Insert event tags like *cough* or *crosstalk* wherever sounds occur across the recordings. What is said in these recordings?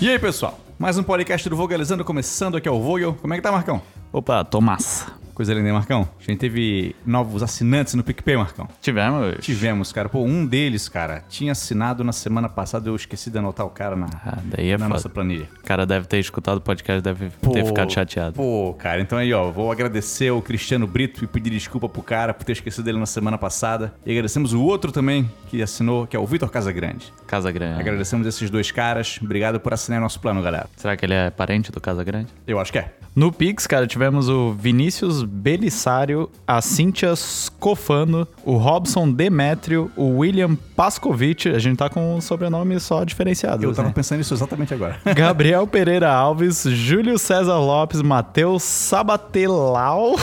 E aí, pessoal? Mais um podcast do Vogalizando começando aqui é o Vogel. Como é que tá, Marcão? Opa, massa. Coisa linda, hein, Marcão? A gente teve novos assinantes no PicPay, Marcão. Tivemos. Tivemos, cara. Pô, um deles, cara, tinha assinado na semana passada, eu esqueci de anotar o cara na, Ah, daí é na foda. nossa planilha. O cara deve ter escutado o podcast, deve Pô, ter ficado chateado. Pô, cara, então aí, ó, vou agradecer ao Cristiano Brito e pedir desculpa pro cara por ter esquecido dele na semana passada. E agradecemos o outro também que assinou, que é o Vitor Casagrande. Casa Grande. Agradecemos esses dois caras. Obrigado por assinar nosso plano, galera. Será que ele é parente do Casa Grande? Eu acho que é. No Pix, cara, tivemos o Vinícius Belissário, a Cíntia Scofano, o Robson Demétrio, o William Pascovitch. A gente tá com um sobrenome só diferenciado. Eu tava né? pensando nisso exatamente agora. *laughs* Gabriel Pereira Alves, Júlio César Lopes, Matheus Sabatelau.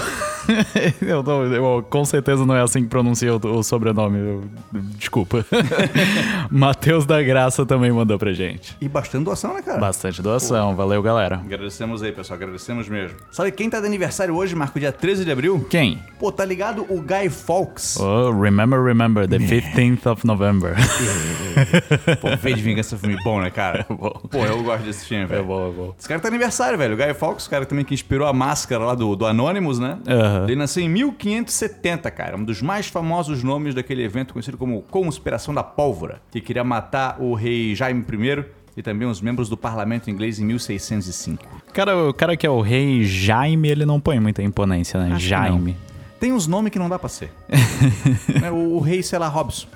*laughs* eu, não- eu- com certeza não é assim que pronuncia o, o sobrenome. eu- desculpa. *laughs* Matheus da Graça também mandou pra gente. E bastante doação, né, cara? Bastante doação. Valeu, galera. Agradecemos aí, pessoal. Agradecemos mesmo. Sabe quem tá de aniversário hoje, Marco? Dia 13 de abril? Quem? Pô, tá ligado o Guy Fawkes? Oh, remember, remember, the 15th of November. *laughs* Pô, V de Vingança é um filme bom, né, cara? *laughs* bom. Pô, eu gosto desse filme, é velho. bom, é bom. Esse cara tá aniversário, velho. O Guy Fawkes, o cara também que inspirou a máscara lá do, do Anonymous, né? Ele nasceu em 1570, cara. Um dos mais famosos nomes daquele evento conhecido como Conspiração da Pólvora, que queria matar o rei Jaime I e também os membros do parlamento inglês em 1605. Cara, o cara que é o rei Jaime, ele não põe muita imponência, né? Acho Jaime. Tem uns nomes que não dá pra ser. *laughs* Né, o, o rei, sei lá, Robson.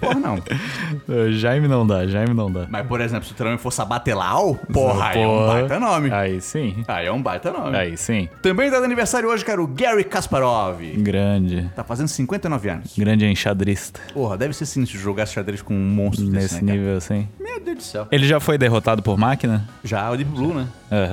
Porra, não. *laughs* Jaime não dá, Jaime não dá. Mas, por exemplo, se o nome for Sabatelau, porra, aí é um baita nome. Aí sim. Aí é um baita nome. Aí sim. Também tá de aniversário hoje, cara, o Gary Kasparov. Grande. Tá fazendo 59 anos. Grande enxadrista. Porra, deve ser sinistro jogar xadrez com um monstro desse, Nesse né, cara? nível assim. Meu Deus do céu. Ele já foi derrotado por máquina? Já o Deep Blue, né?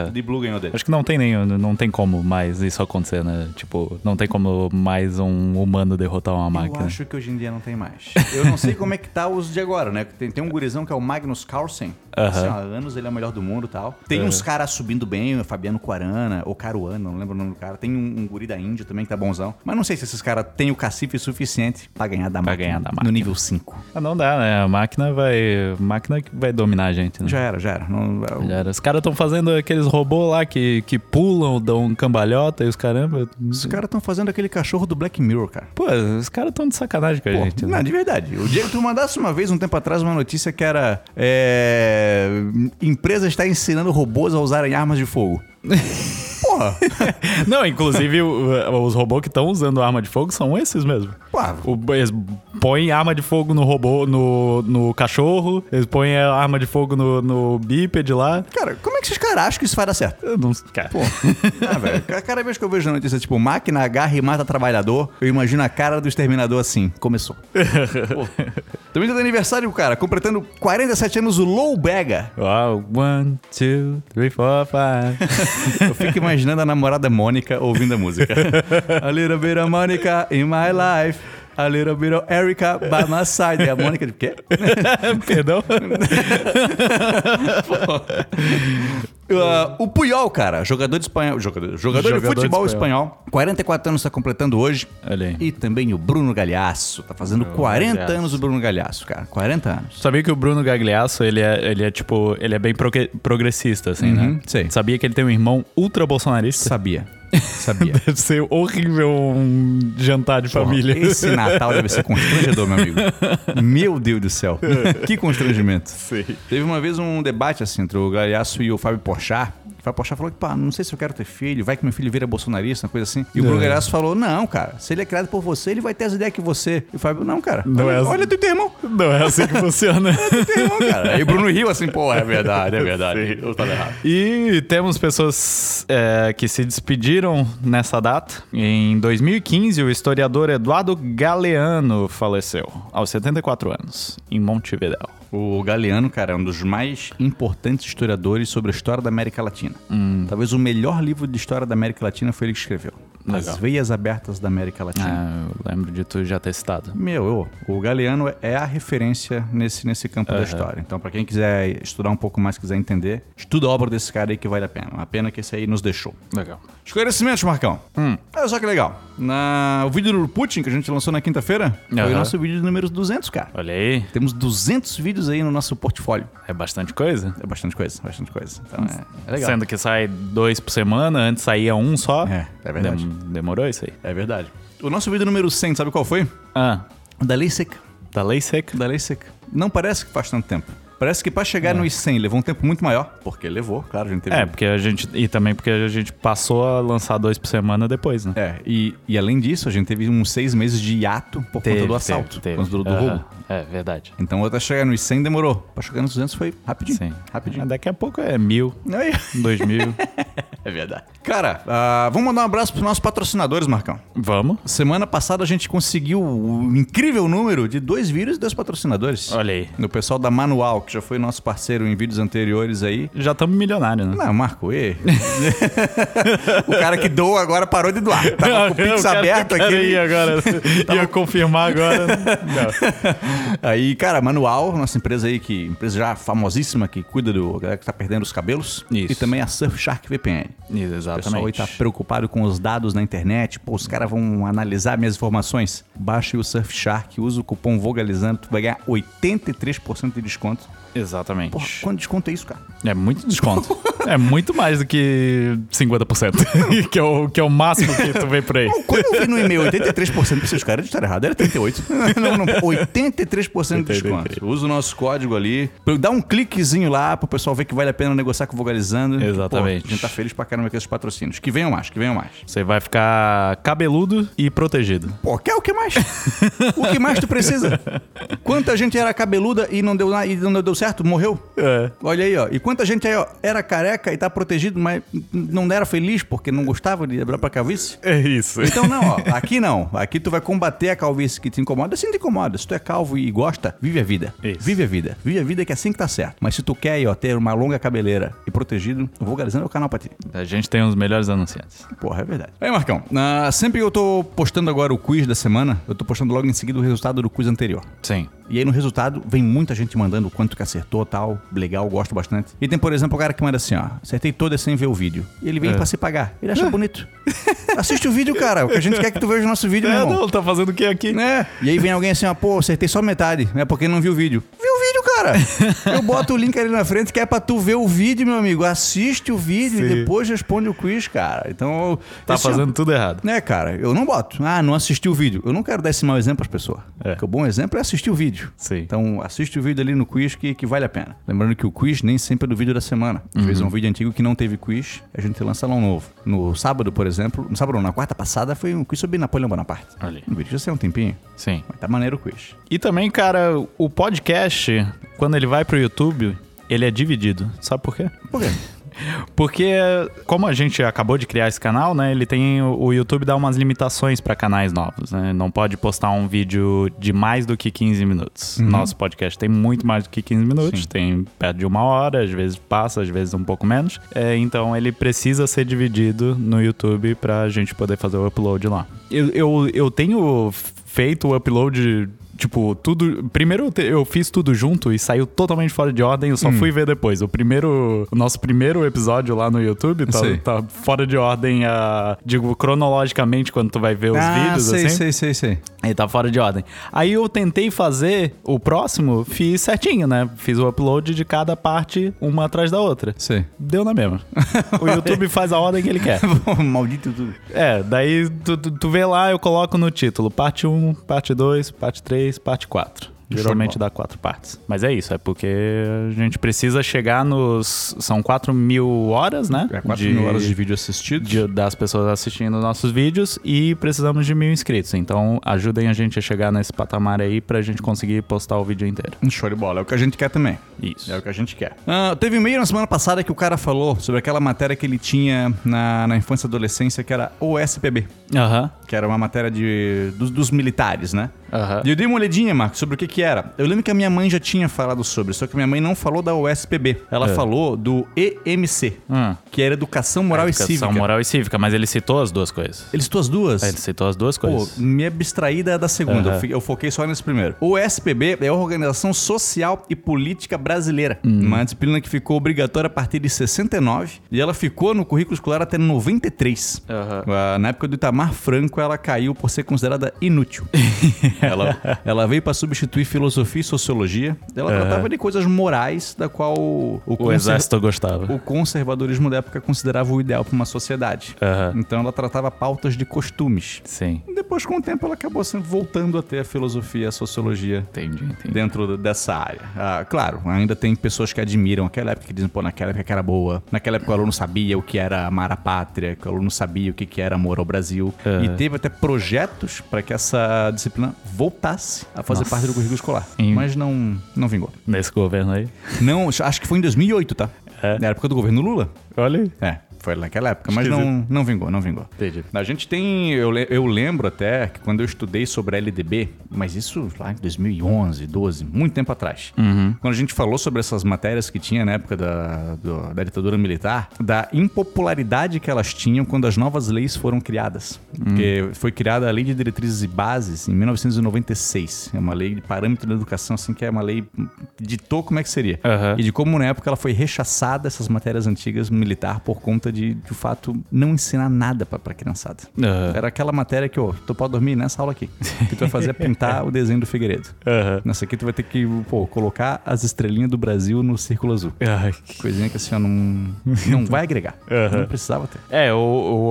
O Deep Blue ganhou dele. Acho que não tem nem, não tem como mais isso acontecer, né? Tipo, não tem como mais um humano derrotar uma Eu máquina. acho que hoje em dia não tem mais. Eu não sei como é que tá os de agora, né? Tem, tem um gurizão que é o Magnus Carlsen. Aham. Assim, ó, há anos ele é o melhor do mundo e tal. Tem uns caras subindo bem, o Fabiano Quarana, ou Caruana, não lembro o nome do cara. Tem um, um guri da Índia também que tá bonzão. Mas não sei se esses caras têm o cacife suficiente pra ganhar da Pra máquina. ganhar da No máquina. nível 5. Ah, não dá, né? A máquina vai. A máquina que vai dominar a gente, né? Já era, já era. Não, Já era. Os caras estão fazendo aqueles robôs lá que, que pulam, dão cambalhota e os caramba. Os caras estão fazendo aquele cachorro do Black Mirror, cara. Pô, os caras estão de sacanagem com a Pô, gente. né? não, de verdade. O dia que tu mandasse uma vez, um tempo atrás, uma notícia que era. É, empresa está ensinando robôs a usarem armas de fogo. Porra! *laughs* Não, inclusive os robôs que estão usando arma de fogo são esses mesmo. Pô, O, eles põem arma de fogo no robô, no, no cachorro, eles põem arma de fogo no, no bípede lá. cara, como é que esses caras acham que isso vai dar certo? Eu não, cara, Pô, ah, velho, cada vez que eu vejo notícia tipo, máquina agarra e mata trabalhador, eu imagino a cara do exterminador assim. Começou. *laughs* Pô. Também tá de aniversário, cara, completando 47 anos, o Low Bega. Uau, one, two, three, four, five. *laughs* Eu fico imaginando a namorada Mônica ouvindo a música. *laughs* A little bit of Monica in my life. A little bit of Erica by my side. É a Mônica de quê? *laughs* Perdão? Uh, o Puyol, cara, jogador de espanhol, jogador, jogador, de Jogador de futebol espanhol. espanhol. 44 anos está completando hoje. Olha aí. E também o Bruno Galhaço. Tá fazendo 40 Galhaço. anos o Bruno Galhaço, cara. 40 anos. Sabia que o Bruno Gagliasso, ele é, ele é tipo, ele é bem progue- progressista, assim, Uhum, né? sei. Sabia que ele tem um irmão ultra bolsonarista? Sabia. Sabia. *laughs* Deve ser horrível um jantar de família. Esse Natal deve ser constrangedor, meu amigo. Meu Deus do céu. *laughs* que constrangimento. Sim. Teve uma vez um debate assim entre o Galhaço e o Fábio Porchat. O Fábio Porchat falou que, pá, não sei se eu quero ter filho, vai que meu filho vira bolsonarista, uma coisa assim. E o Bruno É. Galhaço falou, não, cara, se ele é criado por você, ele vai ter as ideias que você. E o Fábio, não, cara, Não olha, é assim. olha tu teu irmão. Não é assim que funciona. *laughs* Teu irmão, cara. Aí o Bruno riu assim, pô, é verdade, é verdade. Eu tava errado. E temos pessoas é, que se despediram nessa data. Em 2015, o historiador Eduardo Galeano faleceu, aos 74 anos, em Montevideo. O Galeano, cara, é um dos mais importantes historiadores sobre a história da América Latina. Talvez o melhor livro de história da América Latina foi ele que escreveu. As Legal. Veias Abertas da América Latina. Ah, eu lembro de tu já ter citado. Meu, eu- o Galeano é a referência nesse, nesse campo da história. Então, pra quem quiser estudar um pouco mais, quiser entender, estuda a obra desse cara aí que vale a pena. Uma pena que esse aí nos deixou. Legal. Esclarecimentos, Marcão. Olha só que legal. Na, o vídeo do Putin que a gente lançou na quinta-feira foi o nosso vídeo número 200, cara. Olha aí, Temos 200 vídeos aí no nosso portfólio. é bastante coisa. É bastante coisa, bastante coisa. Então é, é legal. Sendo que sai dois por semana, antes saía um só. É, é verdade. Dem- demorou isso aí. É verdade. O nosso vídeo número 100, sabe qual foi? Ah, da Lei Seca. da lei seca. Da Lei Seca. Não parece que faz tanto tempo. Parece que pra chegar nos 100 levou um tempo muito maior. Porque levou, claro, a gente teve... É, porque a gente. E também porque a gente passou a lançar dois por semana depois, né? É, e, e além disso, a gente teve uns seis meses de hiato por conta do assalto, por conta do, do roubo. É, verdade. Então até chegar nos 100 demorou. Pra chegar nos 200 foi rapidinho. Sim. Rapidinho. Daqui a pouco é mil, Aí. dois mil. *laughs* É verdade. Cara, ah, vamos mandar um abraço pros nossos patrocinadores, Marcão. Vamos. Semana passada a gente conseguiu o incrível número de dois vídeos e dois patrocinadores. Olha aí. No pessoal da Manual, que já foi nosso parceiro em vídeos anteriores aí. Já estamos milionários, né? Não, Marco, e? *laughs* o cara que doa agora parou de doar. Tava com o *laughs* Pix aberto aqui. ir agora. Ia confirmar agora. Não. *laughs* Aí, cara, Manual, nossa empresa aí, que empresa já famosíssima, que cuida do galera que tá perdendo os cabelos. Isso. E também a Surfshark VPN. O pessoal aí Exatamente. tá preocupado com os dados na internet. Pô, os caras vão analisar minhas informações. Baixe o Surfshark, usa o cupom Vogalizando, tu vai ganhar 83% de desconto. Exatamente. Porra, quanto desconto é isso, cara? É muito desconto. *laughs* *laughs* é muito mais do que 50%. *laughs* que, é o, que é o máximo que tu vê por aí. Quando eu vi no e-mail 83%, pensei, os caras disseram errado, era 38%. *laughs* não, não, 83% de desconto. Usa o nosso código ali. Dá um cliquezinho lá pro pessoal ver que vale a pena negociar com o Vogalizando. Exatamente. Pô, a gente tá feliz pra caramba com esses patrocínios. Que venham mais, que venham mais. Você vai ficar cabeludo e protegido. Pô, quer o que mais? o que mais tu precisa? Quanta gente era cabeluda e não deu, e não deu certo? Morreu? É. Olha aí, ó. E quanta gente aí, ó, era careca e tá protegido, mas não era feliz porque não gostava de dobrar pra calvície? É isso. Então não, ó, *laughs* aqui não. Aqui tu vai combater a calvície que te incomoda. Sim, te incomoda. Se tu é calvo e gosta, vive a vida. Isso. Vive a vida. Vive a vida que é assim que tá certo. Mas se tu quer, ó, ter uma longa cabeleira e protegido, o Vulgarizando é o canal pra ti. A gente tem os melhores anunciantes. Porra, é verdade. Aí, Marcão, ah, sempre que eu tô postando agora o quiz da semana, eu tô postando logo em seguida o resultado do quiz anterior. Sim. E aí no resultado vem muita gente mandando o quanto que acertou tal. Legal, gosto bastante. E tem, por exemplo, o cara que manda assim, ó. Acertei todas sem ver o vídeo. E ele vem pra se pagar. Ele acha *laughs* bonito. Assiste o vídeo, cara. O que a gente quer é que tu veja o nosso vídeo, meu É, irmão. não, tá fazendo o que aqui? É. E aí vem alguém assim, ó, pô, acertei só metade. É porque não viu o vídeo. Viu o vídeo, cara. Eu boto o link ali na frente que é pra tu ver o vídeo, meu amigo. Assiste o vídeo e Sim. depois responde o quiz, cara. Então. Tá é um- fazendo tudo errado. né, cara? Eu não boto. Ah, não assisti o vídeo. Eu não quero dar esse mau exemplo às pessoas. É. Porque o bom exemplo é assistir o vídeo. Sim. Então, assiste o vídeo ali no quiz que, que vale a pena. Lembrando que o quiz nem sempre é do vídeo da semana. Às vezes é um vídeo antigo que não teve quiz, a gente lança lá um novo. No sábado, por exemplo, no sábado não, na quarta passada foi um quiz sobre Napoleão Bonaparte. Aí. O vídeo já saiu um tempinho, Sim. mas tá maneiro o quiz. E também, cara, o podcast, quando ele vai pro YouTube, ele é dividido. Sabe por quê? Por quê? Porque, como a gente acabou de criar esse canal, né? Ele tem. O YouTube dá umas limitações para canais novos, né? Não pode postar um vídeo de mais do que 15 minutos. Nosso podcast tem muito mais do que 15 minutos, Sim. tem perto de uma hora, às vezes passa, às vezes um pouco menos. É, então ele precisa ser dividido no YouTube pra gente poder fazer o upload lá. Eu, eu, eu tenho feito o upload. Tipo, tudo. Primeiro eu fiz tudo junto e saiu totalmente fora de ordem, eu só fui ver depois. O primeiro. O nosso primeiro episódio lá no YouTube tá, tá fora de ordem, a, digo, cronologicamente, quando tu vai ver os ah, vídeos, sei, assim. sei, sei, sei. Ele tá fora de ordem. Aí eu tentei fazer o próximo, fiz certinho, né? Fiz o upload de cada parte, uma atrás da outra. Sei. Deu na mesma. *laughs* o YouTube faz a ordem que ele quer. *laughs* Maldito tudo. É, daí tu, tu, tu vê lá, eu coloco no título parte 1, parte 2, parte 3, parte 4. de Geralmente dá quatro partes. Mas é isso, é porque a gente precisa chegar nos. São 4 mil horas, né? É 4 mil horas de vídeo assistido. de- das pessoas assistindo nossos vídeos e precisamos de mil inscritos. Então ajudem a gente a chegar nesse patamar aí pra gente conseguir postar o vídeo inteiro. Um show de bola. É o que a gente quer também. Isso. É o que a gente quer. Ah, teve um e-mail na semana passada que o cara falou sobre aquela matéria que ele tinha na, na infância e adolescência que era OSPB. Aham. que era uma matéria de, dos, dos militares, né? Aham. E eu dei uma olhadinha, Marcos, sobre o que que era. Eu lembro que a minha mãe já tinha falado sobre, só que minha mãe não falou da USPB. Ela É. falou do EMC, Hum. que era Educação Moral Educação e Cívica. moral e cívica, mas ele citou as duas coisas. Ele citou as duas? Ele citou as duas Pô, coisas. me abstraída é da segunda. Eu Eu foquei só nesse primeiro. O SPB é a Organização Social e Política Brasileira. Hum. Uma disciplina que ficou obrigatória a partir de 69 e ela ficou no currículo escolar até 93. Aham. Ah, Na época do Itamar Franco, ela caiu por ser considerada inútil. *laughs* ela, ela veio para substituir filosofia e sociologia. Ela Aham. tratava de coisas morais, da qual o, O exército gostava. o conservadorismo da época considerava o ideal para uma sociedade. Aham. Então ela tratava pautas de costumes. Sim. Depois, com o tempo, ela acabou sempre voltando a ter a filosofia e a sociologia Entendi, entendi. dentro dessa área. Ah, claro, ainda tem pessoas que admiram aquela época que dizem, pô, naquela época que era boa. Naquela época o aluno sabia o que era amar a pátria, que o aluno sabia o que que era amor ao Brasil. Aham. E teve até projetos para que essa disciplina voltasse a fazer Nossa. parte do currículo escolar. Em- Mas não, não vingou. Nesse governo aí. Não, acho que foi em 2008, tá? É? Na época do governo Lula. Olha aí. É, foi naquela época, mas não, não vingou, não vingou. Entendi. A gente tem, eu, eu lembro até que quando eu estudei sobre LDB, mas isso lá em 2011, 12, muito tempo atrás. Quando a gente falou sobre essas matérias que tinha na época da, do- da ditadura militar, da impopularidade que elas tinham quando as novas leis foram criadas. Porque foi criada a Lei de Diretrizes e Bases em 1996. É uma lei de parâmetro da educação, assim, que é uma lei ditou como é que seria. Aham. E de como na época ela foi rechaçada, essas matérias antigas militar, por conta de, de fato, não ensinar nada pra, pra criançada. Aham. Era aquela matéria que, ó, tu pode dormir nessa aula aqui. Que tu vai fazer é *laughs* pintar o desenho do Figueiredo. Aham. Nessa aqui tu vai ter que, pô, colocar as estrelinhas do Brasil no círculo azul. Que- Coisinha que assim, ó, não, não vai agregar. Não precisava ter. É, o,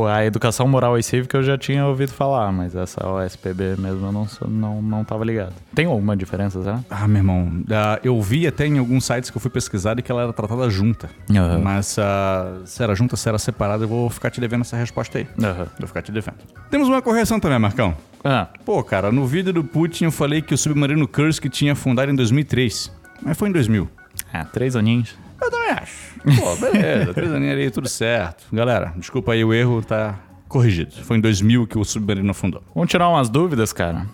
o- a educação moral e cívica eu já tinha ouvido falar, mas essa OSPB mesmo eu não, sou- não, não tava ligado. Tem alguma diferença, será? Ah, meu irmão, eu vi até em alguns sites que eu fui pesquisar e que ela era tratada junta. Mas ah, se era junta, se era separada, eu vou ficar te devendo essa resposta aí. Aham. Vou ficar te devendo. Temos uma correção também, Marcão. Ah, Pô, cara, no vídeo do Putin eu falei que o submarino Kursk tinha afundado em 2003. Mas foi em 2000. é, três aninhos. Eu também acho. Pô, beleza. Três aninhos ali, tudo certo. Galera, desculpa aí, o erro tá corrigido. Foi em 2000 que o submarino afundou. Vamos tirar umas dúvidas, cara.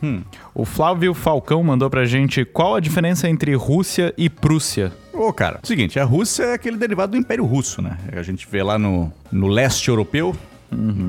O Flávio Falcão mandou pra gente qual a diferença entre Rússia e Prússia. Ô, cara, seguinte, a Rússia é aquele derivado do Império Russo, né? A gente vê lá no, no leste europeu,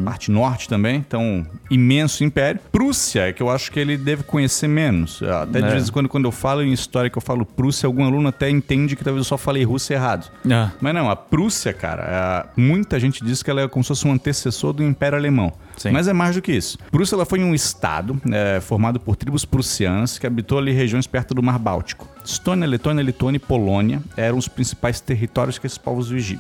parte norte também, então, imenso império. Prússia é que eu acho que ele deve conhecer menos. Até de É. vez em quando, quando eu falo em história que eu falo Prússia, algum aluno até entende que talvez eu só falei Rússia errado. Ah, Mas não, a Prússia, cara, é- muita gente diz que ela é como se fosse um antecessor do Império Alemão. Sim. Mas é mais do que isso. Prússia ela foi um estado é, formado por tribos prussianas que habitou ali regiões perto do Mar Báltico. Estônia, Letônia, Lituânia e Polônia eram os principais territórios que esses povos vigi-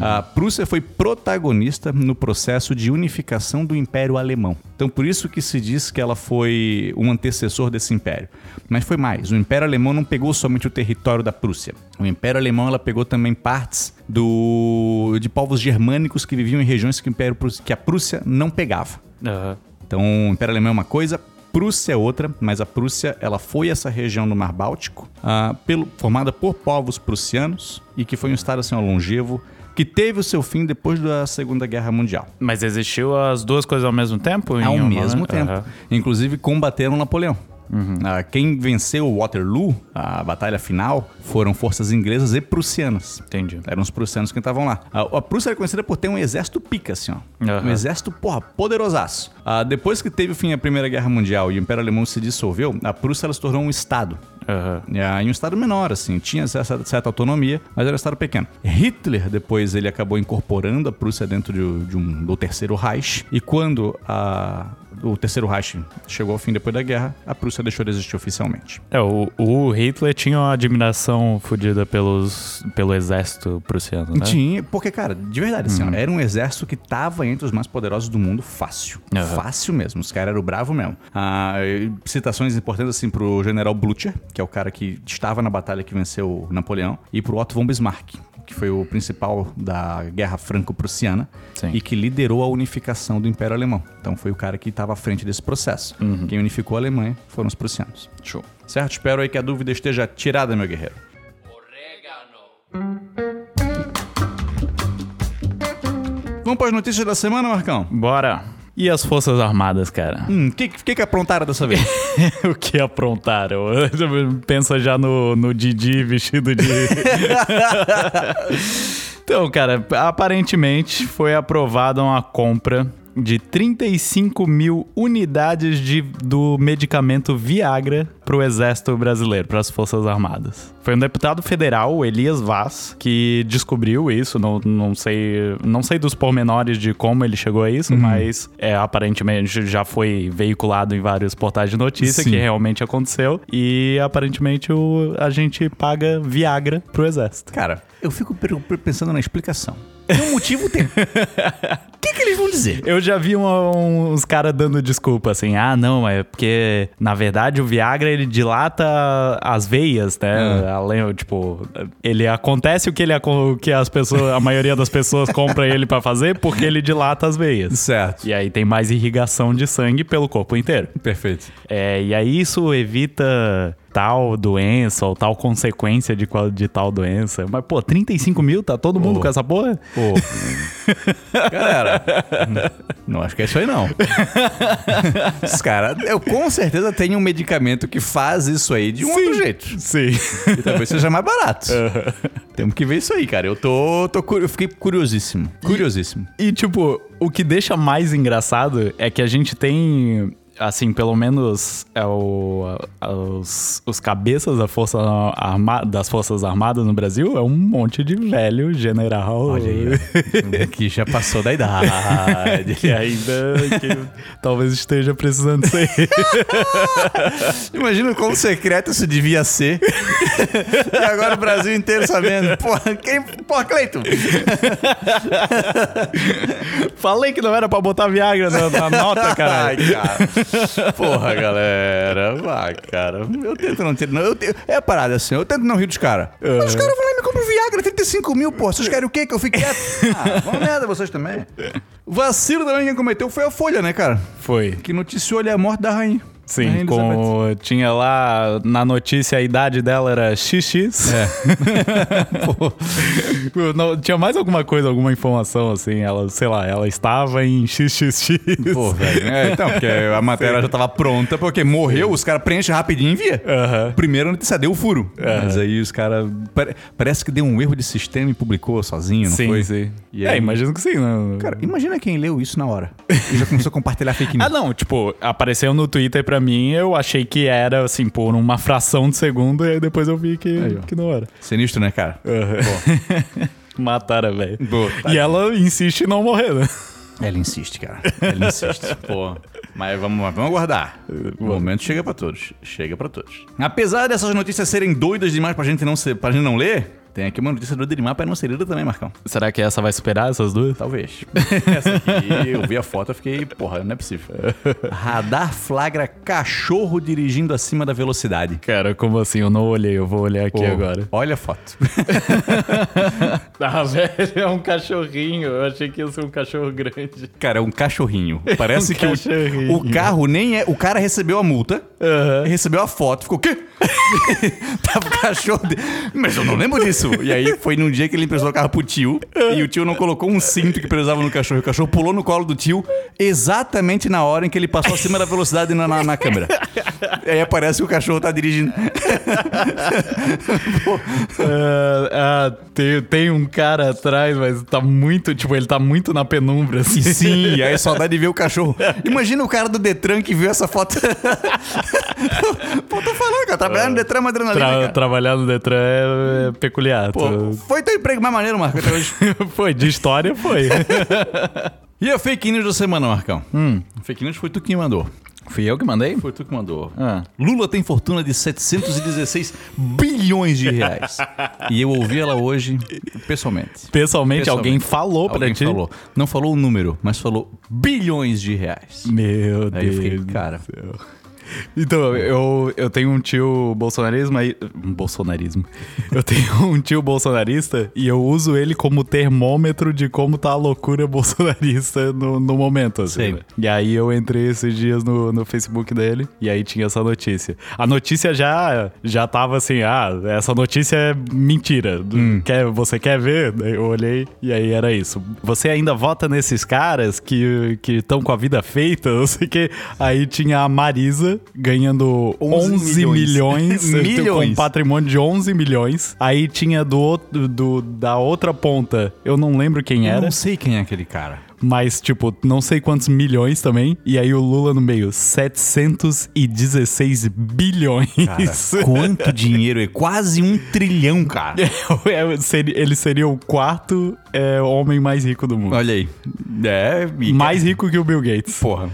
A Prússia foi protagonista no processo de unificação do Império Alemão. Então, por isso que se diz que ela foi um antecessor desse império. Mas foi mais. O Império Alemão não pegou somente o território da Prússia. O Império Alemão ela pegou também partes do de povos germânicos que viviam em regiões que, o Império, que a Prússia não pegava. aham. Então, o Império Alemão é uma coisa, Prússia é outra, mas a Prússia ela foi essa região do Mar Báltico, ah, pelo, formada por povos prussianos e que foi um estado assim, longevo, que teve o seu fim depois da Segunda Guerra Mundial. Mas existiu as duas coisas ao mesmo tempo? em Ao uma- mesmo tempo. Aham. Inclusive combateram Napoleão. Ah, quem venceu o Waterloo, a batalha final, foram forças inglesas e prussianas. Entendi. Eram os prussianos que estavam lá. A, a Prússia era conhecida por ter um exército pica, assim, ó. Aham. Um exército, porra, poderosaço. Ah, depois que teve o fim a Primeira Guerra Mundial e o Império Alemão se dissolveu, a Prússia se tornou um estado. Aham. Ah, E um estado menor, assim, tinha essa certa autonomia, mas era um estado pequeno. Hitler, depois, ele acabou incorporando a Prússia dentro de, de um, do Terceiro Reich, e quando a, o Terceiro Reich chegou ao fim depois da guerra, a Prússia deixou de existir oficialmente. É, o, o Hitler tinha uma admiração fodida pelos, pelo exército prussiano, né? Tinha, porque, cara, de verdade, assim, ó, era um exército que tava entre os mais poderosos do mundo fácil. Aham. Fácil mesmo. Os caras eram bravo mesmo. Ah, citações importantes, assim, pro general Blücher, que é o cara que estava na batalha que venceu Napoleão, e pro Otto von Bismarck, que foi o principal da Guerra Franco-Prussiana e que liderou a unificação do Império Alemão. Então foi o cara que estava à frente desse processo. Uhum. Quem unificou a Alemanha foram os prussianos. Show. Certo? Espero aí que a dúvida esteja tirada, meu guerreiro. Vamos para as notícias da semana, Marcão? Bora. E as Forças Armadas, cara? Hum, o que, que, que aprontaram dessa vez? *laughs* o que aprontaram? *laughs* Pensa já no, no Didi vestido de. *laughs* então, cara, aparentemente foi aprovada uma compra de 35 mil unidades de, do medicamento Viagra para o Exército Brasileiro, para as Forças Armadas. Foi um deputado federal, Elias Vaz, que descobriu isso. Não, não, sei, não sei dos pormenores de como ele chegou a isso, uhum. mas é, aparentemente já foi veiculado em vários portais de notícia Sim. que realmente aconteceu. E aparentemente o, a gente paga Viagra pro Exército. Cara, eu fico pensando na explicação. Tem um motivo, tem. O *laughs* que, que eles vão dizer? Eu já vi um, uns caras dando desculpa assim. Ah, não, é porque na verdade o Viagra ele dilata as veias, né? Além, tipo, ele acontece o que ele que as pessoas, a maioria das pessoas compra ele para fazer porque ele dilata as veias. Certo. E aí tem mais irrigação de sangue pelo corpo inteiro. Perfeito. É, e aí isso evita tal doença ou tal consequência de, de tal doença. Mas, pô, 35 mil, tá todo mundo com essa porra? Pô. *laughs* Galera, não acho que é isso aí, não. *laughs* Os caras, eu com certeza tenho um medicamento que faz isso aí de um Sim. outro jeito. Sim. E talvez seja mais barato. Uhum. Temos que ver isso aí, cara. Eu tô, tô eu fiquei curiosíssimo. Curiosíssimo. E, e, tipo, o que deixa mais engraçado é que a gente tem assim, pelo menos é o, os, os cabeças da força arma, das Forças Armadas no Brasil é um monte de velho general. Olha aí, *laughs* que já passou da idade. que ainda que talvez esteja precisando ser. *laughs* Imagina quão secreto isso devia ser. e agora o Brasil inteiro sabendo. Porra, quem. Porra, Cleiton! Falei que não era pra botar Viagra na, na nota, *laughs* cara. Ai, cara. *laughs* Porra, galera. Vai, cara. Eu tento não ter. Não, eu te, é a parada assim, eu tento não rir dos caras. Uhum. Mas os caras vão lá e me compram Viagra, 35 mil, pô. Vocês querem o quê? Que eu fique quieto? *laughs* Ah, vão merda vocês também. O vacilo também quem cometeu foi a Folha, né, cara? Foi. Que noticiou ali a morte da rainha. Sim, com, tinha lá na notícia a idade dela era XX. É. *laughs* *laughs* Pô, não, tinha mais alguma coisa, alguma informação assim, ela, sei lá, ela estava em XXX. Pô, velho. É, então, porque a matéria Sim. já estava pronta, porque morreu, Sim. os caras preenchem rapidinho e envia. Uhum. Primeiro notícia deu o furo. Uhum. Mas aí os caras. Parece que deu um erro de sistema e publicou sozinho, não sim, foi? Sim, sim. É, imagino que sim. Não... Né? Cara, imagina quem leu isso na hora. *laughs* E já começou a compartilhar fake news. Ah, não, tipo, apareceu no Twitter pra mim, eu achei que era, assim, por uma fração de segundo, e aí depois eu vi que, aí, que não era. Sinistro, né, cara? Uhum. *laughs* Mataram, velho. E ela insiste em não morrer, né? Ela insiste, cara. Ela insiste. *laughs* Pô. Mas vamos, vamos aguardar. O momento chega para todos. Chega para todos. Apesar dessas notícias serem doidas demais pra gente não, ser, pra gente não ler, tem aqui uma notícia do Edrimar para não ser também, Marcão. Será que essa vai superar essas duas? Talvez. *laughs* essa aqui, eu vi a foto e fiquei, porra, não é possível. *laughs* Radar flagra cachorro dirigindo acima da velocidade. Cara, como assim? Eu não olhei, eu vou olhar aqui agora. Olha a foto. *laughs* ah, velho, é um cachorrinho. Eu achei que ia ser um cachorro grande. Cara, é um cachorrinho. Parece um que cachorrinho. O, o, carro nem é. O cara recebeu a multa, uhum. recebeu a foto, ficou o quê? Tava o cachorro. De... Mas eu não lembro disso isso. E aí foi num dia que ele emprestou o carro pro tio e o tio não colocou um cinto que precisava no cachorro. O cachorro pulou no colo do tio exatamente na hora em que ele passou acima da velocidade na, na, na câmera. E aí aparece que o cachorro tá dirigindo. uh, *laughs* uh, tem, tem um cara atrás, mas tá muito, tipo, ele tá muito na penumbra. Assim. Sim, aí só dá de ver o cachorro. Imagina o cara do Detran que viu essa foto. Pô, tô falando, cara, trabalhar no Detran é uma adrenalina. Tra trabalhar no Detran é, é peculiar. Pô, foi teu emprego mais maneiro, Marco, até hoje. *laughs* foi, de história foi. *laughs* e a fake news da semana, Marcão? Hum. Fake news foi tu que mandou. Fui eu que mandei? Foi tu que mandou. Ah. Lula tem fortuna de 716 bilhões de reais. e eu ouvi ela hoje pessoalmente. Pessoalmente, pessoalmente alguém falou pra alguém ti? falou. Não falou o número, mas falou bilhões de reais. Meu Aí Deus. Eu fiquei, cara. Então, eu, eu tenho um tio bolsonarismo aí. Bolsonarismo. Eu tenho *laughs* um tio bolsonarista e eu uso ele como termômetro de como tá a loucura bolsonarista no, no momento, assim. Né? E aí eu entrei esses dias no, no Facebook dele e aí tinha essa notícia. A notícia já, já tava assim: ah, essa notícia é mentira. Quer, você quer ver? Eu olhei e aí era isso. Você ainda vota nesses caras que estão com a vida feita? *laughs* Não sei o que. Aí tinha a Marisa ganhando 11, 11 milhões. milhões. *laughs* com um patrimônio de 11 milhões. Aí tinha do, outro- do da outra ponta, eu não lembro quem Eu era, não sei quem é aquele cara. mas tipo, não sei quantos milhões também. E aí o Lula no meio, 716 bilhões. Cara, quanto *laughs* dinheiro é? Quase um trilhão, cara. É, seria- Ele seria o quarto é, homem mais rico do mundo. Olha aí. É, e- Mais rico que o Bill Gates. Porra.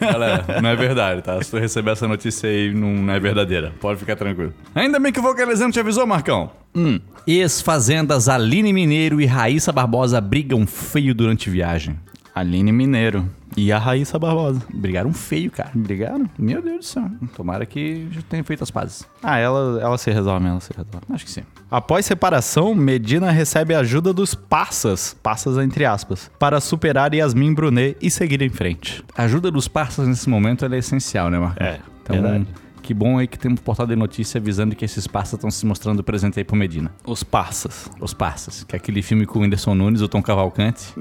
Galera, não é verdade, tá? Se tu receber essa notícia aí, não, não é verdadeira. Pode ficar tranquilo. Ainda bem que o Vocalizando te avisou, Marcão. Hum. Ex-fazendas Aline Mineiro e Raíssa Barbosa brigam feio durante viagem. Aline Mineiro. E a Raíssa Barbosa. Brigaram feio, cara. Brigaram? Meu Deus do céu. Tomara que já tenham feito as pazes. Ah, ela, ela se resolve, ela se resolve. Acho que sim. Após separação, Medina recebe a ajuda dos passas, passas entre aspas, para superar Yasmin Brunet e seguir em frente. A ajuda dos parceiros nesse momento é essencial, né, Marcão? É, Então, verdade. Que bom aí que temos um portal de notícia avisando que esses parceiros estão se mostrando presentes aí pro Medina. Os passas. Os Parças, que é aquele filme com o Whindersson Nunes, o Tom Cavalcante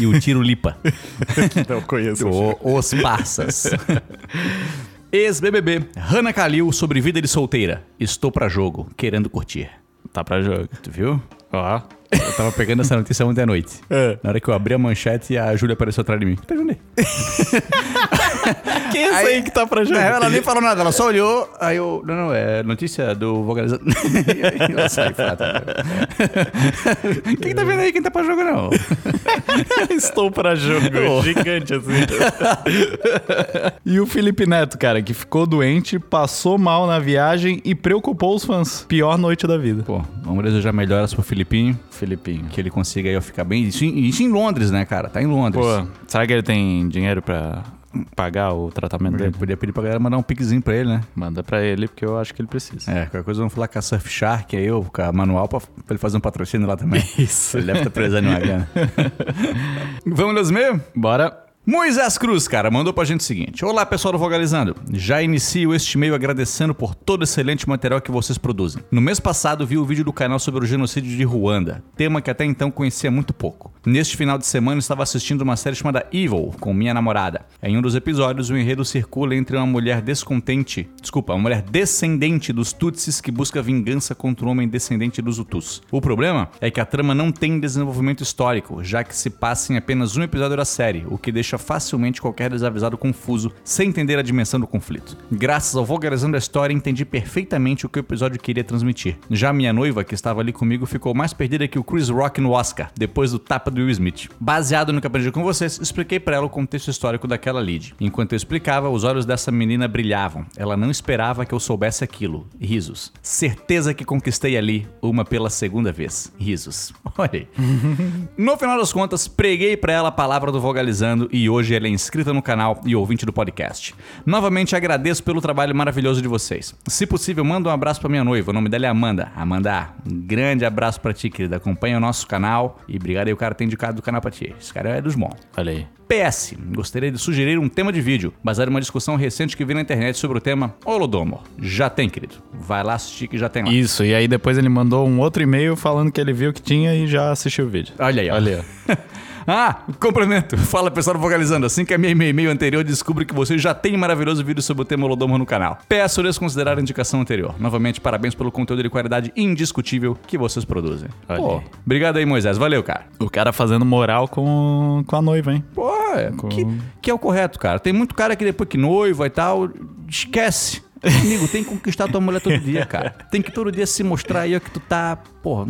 e o Tiro Lipa. *laughs* Não conheço. O- Os Parças. *laughs* Ex-BBB, Hannah Kalil sobre vida de solteira. Estou pra jogo, querendo curtir. Tá pra jogo. Tu viu? Ó. Eu tava pegando essa notícia ontem à noite. É. Na hora que eu abri a manchete, a Júlia apareceu atrás de mim. Perguntei. *laughs* Quem é esse aí que tá pra? Não, ela nem falou nada, ela só olhou, aí eu. Não, não, é notícia do Vocalizando. *laughs* *laughs* eu saí fora. Quem tá vendo aí? Quem tá pra jogo, não? Estou pra jogo. Oh. Gigante assim. e o Felipe Neto, cara, que ficou doente, passou mal na viagem e preocupou os fãs. Pior noite da vida. Pô, vamos desejar melhoras pro Filipinho, Filipinho. que ele consiga aí ficar bem. Isso em, isso em Londres, né, cara? Tá em Londres. Pô, será que ele tem dinheiro pra pagar o tratamento Eu dele? podia pedir pra galera mandar um piquezinho pra ele, né? Manda pra ele, porque eu acho que ele precisa. É, qualquer coisa vamos falar com a Surfshark aí, ou com a Manual, pra, pra ele fazer um patrocínio lá também. *laughs* Isso. Ele deve estar precisando de uma grana. *laughs* vamos ler os e-mails? Bora. Moisés Cruz, cara, mandou pra gente o seguinte: Olá, pessoal do Vogalizando. Já inicio este e-mail agradecendo por todo o excelente material que vocês produzem. No mês passado, vi o vídeo do canal sobre o genocídio de Ruanda, tema que até então conhecia muito pouco. Neste final de semana, estava assistindo uma série chamada Evil, com minha namorada. Em um dos episódios, o enredo circula entre uma mulher descontente, desculpa, uma mulher descendente dos Tutsis que busca vingança contra um homem descendente dos Hutus. O problema é que a trama não tem desenvolvimento histórico, já que se passa em apenas um episódio da série, o que deixa facilmente qualquer desavisado confuso, sem entender a dimensão do conflito. Graças ao vulgarizando a história, entendi perfeitamente o que o episódio queria transmitir. Já minha noiva, que estava ali comigo, ficou mais perdida que o Chris Rock no Oscar, depois do tapa do Will Smith. Baseado no que aprendi com vocês, expliquei para ela o contexto histórico daquela lead. Enquanto eu explicava, os olhos dessa menina brilhavam. Ela não esperava que eu soubesse aquilo. Risos. Certeza que conquistei ali uma pela segunda vez. Risos. *laughs* Olha aí. *laughs* No final das contas, preguei pra ela a palavra do Vogalizando e hoje ela é inscrita no canal e ouvinte do podcast. Novamente agradeço pelo trabalho maravilhoso de vocês. Se possível, manda um abraço pra minha noiva. O nome dela é Amanda. Amanda, um grande abraço pra ti, querida. Acompanha o nosso canal e obrigado aí o cara ter indicado do canal pra ti. Esse cara é dos bons. Olha aí. PS, gostaria de sugerir um tema de vídeo, baseado em uma discussão recente que vi na internet sobre o tema Holodomor. Já tem, querido. Vai lá assistir que já tem lá. Isso, e aí depois ele mandou um outro e-mail falando que ele viu que tinha e já assistiu o vídeo. Olha aí, ó. Olha aí. *laughs* Ah, complemento. *laughs* Fala pessoal do Vocalizando. Assim que a minha e-mail anterior descubro que você já tem maravilhoso vídeo sobre o tema Holodomor no canal. Peço desconsiderar a indicação anterior. Novamente, parabéns pelo conteúdo de qualidade indiscutível que vocês produzem. Olha Pô, aí. obrigado aí, Moisés. Valeu, cara. O cara fazendo moral com, com a noiva, hein? Pô, é, que, que é o correto, cara. Tem muito cara que depois que noiva e tal, esquece. Amigo, tem que conquistar tua mulher todo dia, cara. Tem que todo dia se mostrar aí que tu tá. Porra,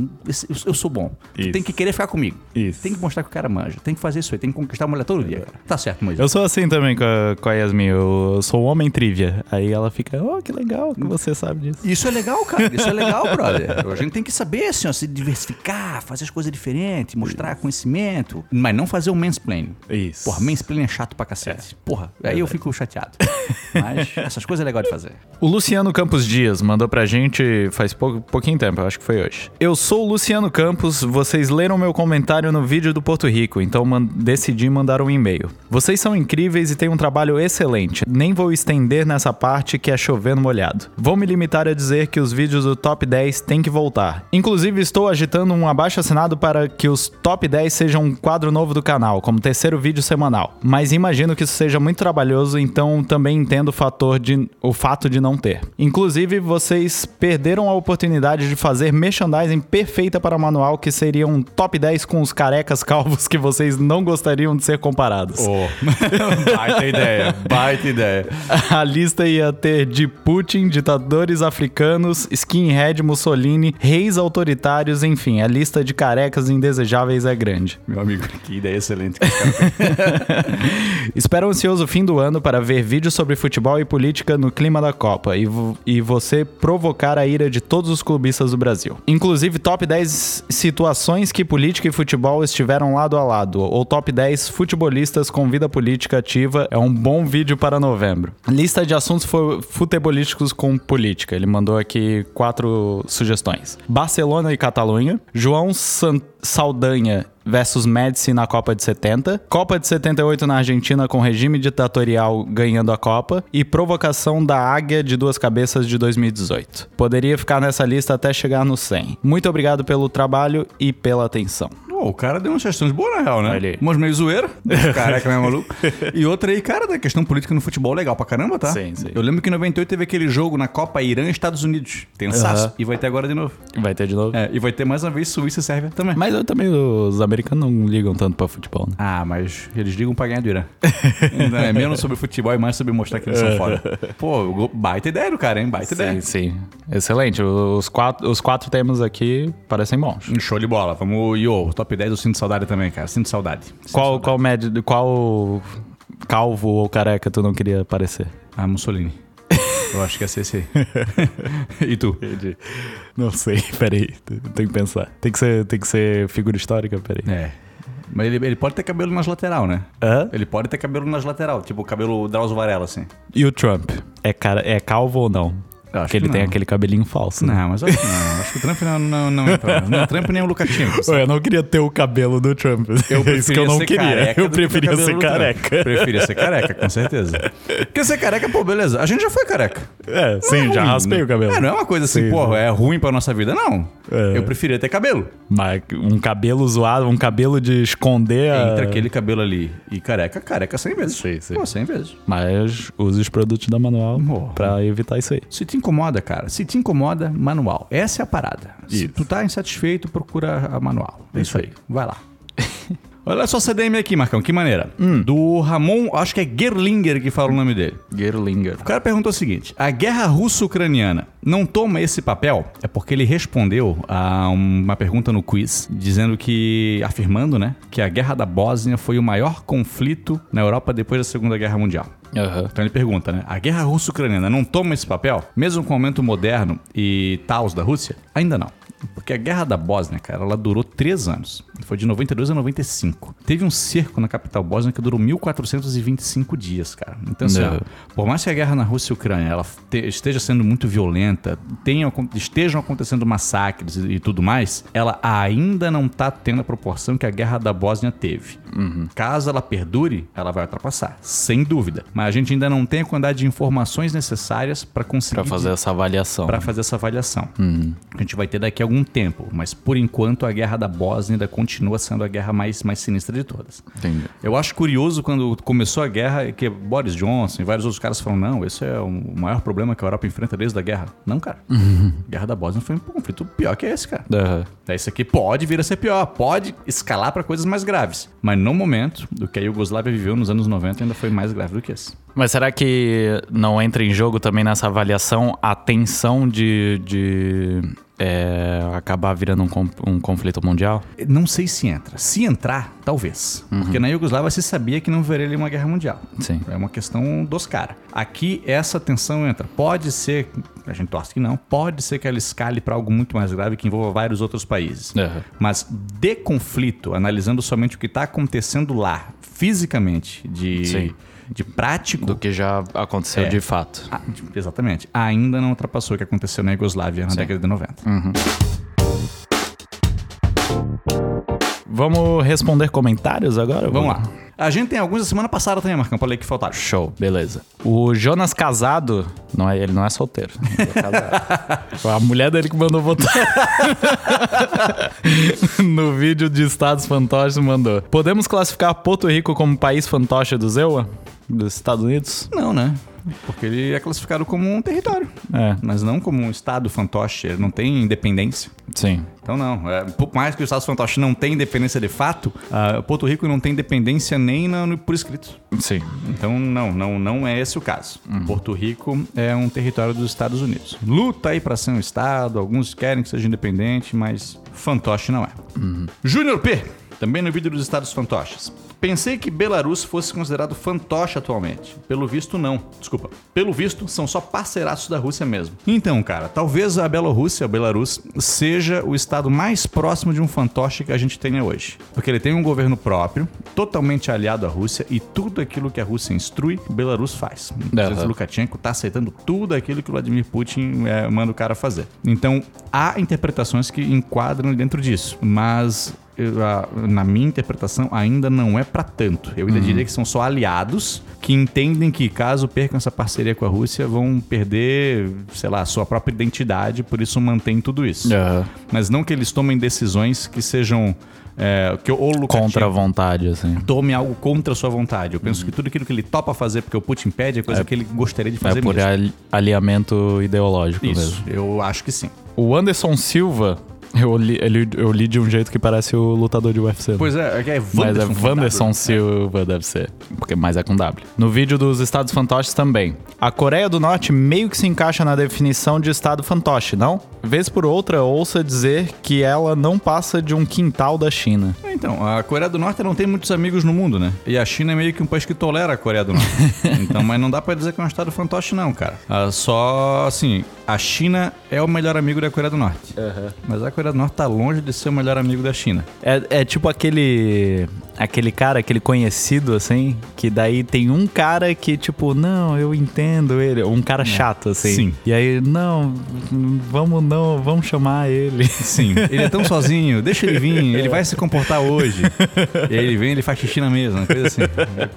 eu, sou bom. Tu Isso. tem que querer ficar comigo. Isso. Tem que mostrar que o cara manja. Tem que fazer isso aí. Tem que conquistar a mulher todo dia, cara. Tá certo, Moisés. Eu sou assim também com a, com a Yasmin. Eu sou um homem trivia. Aí ela fica, oh, que legal que você sabe disso. Isso é legal, cara. Isso é legal, brother. A gente tem que saber, assim, ó, se diversificar, fazer as coisas diferentes, mostrar conhecimento, mas não fazer o mansplaining. Isso. Porra, mansplaining é chato pra cacete. Porra, aí eu fico chateado. *laughs* Mas essas coisas é legal de fazer. O Luciano Campos Dias mandou pra gente faz pou, pouquinho tempo, acho que foi hoje. Eu sou o Luciano Campos, vocês leram meu comentário no vídeo do Porto Rico, então man- decidi mandar um e-mail. Vocês são incríveis e têm um trabalho excelente. Nem vou estender nessa parte que é chovendo molhado. Vou me limitar a dizer que os vídeos do Top 10 têm que voltar. Inclusive, estou agitando um abaixo assinado para que os Top 10 sejam um quadro novo do canal, como terceiro vídeo semanal. Mas imagino que isso seja muito trabalhoso, então também entendo o, fator de, o fato de não ter. Inclusive, vocês perderam a oportunidade de fazer merchandising perfeita para manual, que seria um top 10 com os carecas calvos que vocês não gostariam de ser comparados. *laughs* baita ideia, baita ideia. A lista ia ter de Putin, ditadores africanos, skinhead, Mussolini, reis autoritários, enfim, a lista de carecas indesejáveis é grande. Meu amigo, que ideia excelente. *laughs* Espero ansioso o fim do ano para ver vídeos sobre futebol e política no clima da Copa e, e você provocar a ira de todos os clubistas do Brasil. Inclusive, top 10 situações que política e futebol estiveram lado a lado, ou top 10 futebolistas com vida política ativa, é um bom vídeo para novembro. Lista de assuntos fu- futebolísticos com política. Ele mandou aqui quatro sugestões: Barcelona e Catalunha, João San- Saldanha versus Médici na Copa de 70, Copa de 78 na Argentina com regime ditatorial ganhando a Copa e provocação da Águia de Duas Cabeças de 2018. Poderia ficar nessa lista até chegar no 100. Muito obrigado pelo trabalho e pela atenção. Pô, o cara deu umas sugestões boas, na real, né? Aí. Umas meio zoeira, *laughs* careca meio maluco. E outra aí, cara, da questão política no futebol legal pra caramba, tá? Sim, sim. Eu lembro que em 98 teve aquele jogo na Copa Irã e Estados Unidos. Tensaço. Aham. E vai ter agora de novo. Vai ter de novo. É, e vai ter mais uma vez Suíça e Sérvia também. Mas eu também, os americanos não ligam tanto pra futebol, né? Ah, mas eles ligam pra ganhar do Irã. *laughs* Não é menos sobre futebol e mais sobre mostrar que eles são foda. *laughs* Pô, baita ideia do cara, hein? Baita Sim, ideia. sim. Excelente. Os quatro, os quatro temas aqui parecem bons. Um Show de bola. Vamos, Yo, top 10 eu sinto saudade também, cara. Sinto saudade. Sinto Qual, saudade. qual, médio, qual calvo ou careca tu não queria parecer? Ah, Mussolini. *laughs* Eu acho que ia ser esse aí. *laughs* e tu? Não sei, *laughs* peraí. Tem que pensar. Tem que ser, tem que ser figura histórica, peraí. É. Mas ele, ele pode ter cabelo nas lateral, né? Hã? Ele pode ter cabelo nas lateral, tipo o cabelo Drauzio Varela, assim. E o Trump? É, cara, é calvo ou não? Acho Porque ele que tem não. aquele cabelinho falso. né? Não, mas acho que não. Acho que o Trump não, não, não entra. Nem o Trump nem o Lukashenko. Eu não queria ter o cabelo do Trump. Eu *laughs* é isso que eu não ser queria. careca Eu que preferia ser careca. Preferia ser careca, com certeza. Porque ser careca, pô, beleza. A gente já foi careca. É, sim, Não é já ruim, raspei né? o cabelo. É, não é uma coisa assim, Sim, pô, sim. é ruim pra nossa vida, não. É. Eu preferia ter cabelo. Mas um cabelo zoado, um cabelo de esconder a... Entre aquele cabelo ali e careca, careca 100 vezes. Sim, sim. Pô, 100 vezes. Mas use os produtos da Manual Porra. pra evitar isso aí. Se incomoda, cara, se te incomoda, manual. Essa é a parada. Se Isso. tu tá insatisfeito, procura a manual. É isso Isso aí. Vai lá. Olha só a CDM aqui, Marcão, que maneira. Do Ramon, acho que é Gerlinger que fala o nome dele. Gerlinger. O cara perguntou o seguinte: a guerra russo-ucraniana não toma esse papel? É porque ele respondeu a uma pergunta no quiz, dizendo que, afirmando, né, que a guerra da Bósnia foi o maior conflito na Europa depois da Segunda Guerra Mundial. Aham. Então ele pergunta, né? A guerra russo-ucraniana não toma esse papel? Mesmo com o aumento moderno e taus da Rússia? Ainda não. Porque a guerra da Bósnia, cara, ela durou três anos. Foi de 92 a 95. Teve um cerco na capital bósnia que durou 1425 dias, cara. Então, assim, ó, por mais que a guerra na Rússia e Ucrânia ela te- esteja sendo muito violenta, tenham, acon- estejam acontecendo massacres e, e tudo mais, ela ainda não tá tendo a proporção que a guerra da Bósnia teve. Caso ela perdure, ela vai ultrapassar, sem dúvida. Mas a gente ainda não tem a quantidade de informações necessárias para conseguir Pra fazer essa avaliação. para fazer essa avaliação. A gente vai ter daqui a algum tempo, mas por enquanto a guerra da Bósnia ainda continua sendo a guerra mais, mais sinistra de todas. Entendi. Eu acho curioso quando começou a guerra que Boris Johnson e vários outros caras falam: não, esse é o maior problema que a Europa enfrenta desde a guerra. Não, cara. A guerra da Bósnia foi um conflito pior que esse, cara. É, Isso aqui pode vir a ser pior, pode escalar para coisas mais graves. Mas no momento, do que a Iugoslávia viveu nos anos 90 ainda foi mais grave do que esse. Mas será que não entra em jogo também nessa avaliação a tensão de, de é, acabar virando um, um conflito mundial? Não sei se entra. Se entrar, talvez. Porque na Iugoslávia se sabia que não haveria uma guerra mundial. Sim. É uma questão dos caras. Aqui essa tensão entra. Pode ser, a gente torce que não, pode ser que ela escale para algo muito mais grave que envolva vários outros países. Aham. Mas de conflito, analisando somente o que está acontecendo lá, fisicamente, de, Sim. De prático. Do que já aconteceu É. de fato. Ah, exatamente. Ainda não ultrapassou o que aconteceu na Iugoslávia na década de 90. Vamos responder comentários agora? Vamos lá. A gente tem alguns da semana passada também, Marcão, pra ler que faltaram. Show, beleza. O Jonas Casado, não é, ele não é solteiro. *laughs* é. Foi a mulher dele que mandou votar. *laughs* no vídeo de Estados Fantoches mandou. Podemos classificar Porto Rico como país fantoche do Zewa? Dos Estados Unidos? Não, né? Porque ele é classificado como um território, É, mas não como um estado fantoche. Ele não tem independência. sim. Então, não. É, por mais que o Estado fantoche não tenha independência de fato, ah, Porto Rico não tem independência nem na- no, por escrito. Sim. Então, não, não, não é esse o caso. Porto Rico é um território dos Estados Unidos. Luta aí para ser um estado, alguns querem que seja independente, mas fantoche não é. Júnior P, também no vídeo dos estados fantoches. Pensei que Belarus fosse considerado fantoche atualmente. Pelo visto, não. Desculpa. Pelo visto, são só parceiraços da Rússia mesmo. Então, cara, talvez a Bielorrússia, a Belarus, seja o estado mais próximo de um fantoche que a gente tenha hoje. Porque ele tem um governo próprio, totalmente aliado à Rússia, e tudo aquilo que a Rússia instrui, Belarus faz. O presidente Lukashenko tá aceitando tudo aquilo que o Vladimir Putin eh, manda o cara fazer. Então, há interpretações que enquadram dentro disso, mas eu, a- na minha interpretação, ainda não é pra tanto. Eu ainda diria que são só aliados que entendem que, caso percam essa parceria com a Rússia, vão perder, sei lá, sua própria identidade, por isso mantém tudo isso. Aham. Mas não que eles tomem decisões que sejam. É, que o Lukashenko Contra a vontade, assim. tome algo contra a sua vontade. Eu penso que tudo aquilo que ele topa fazer porque o Putin pede é coisa que ele gostaria de fazer É por mesmo. ali- alinhamento ideológico Isso, mesmo. eu acho que sim. O Anderson Silva, eu li, eu li de um jeito que parece o lutador de UFC. né? Pois é, é é Mas é Wanderson. Silva, deve ser. Porque mais é com W. No vídeo dos estados fantoches também. A Coreia do Norte meio que se encaixa na definição de estado fantoche, não? Vez por outra, ouça dizer que ela não passa de um quintal da China. Então, a Coreia do Norte não tem muitos amigos no mundo, né? E a China é meio que um país que tolera a Coreia do Norte. *laughs* então, mas não dá pra dizer que é um estado fantoche, não, cara. Ah, só, assim, a China é o melhor amigo da Coreia do Norte. Mas a Coreia do Norte tá longe de ser o melhor amigo da China. É, é tipo aquele. Aquele cara, aquele conhecido, assim, que daí tem um cara que, tipo, não, eu entendo ele. Um cara chato, assim. Sim. E aí, não, vamos não, vamos chamar ele. Sim, ele é tão *laughs* sozinho, deixa ele vir, ele vai se comportar hoje. E aí ele vem, ele faz xixi na mesa, uma coisa assim.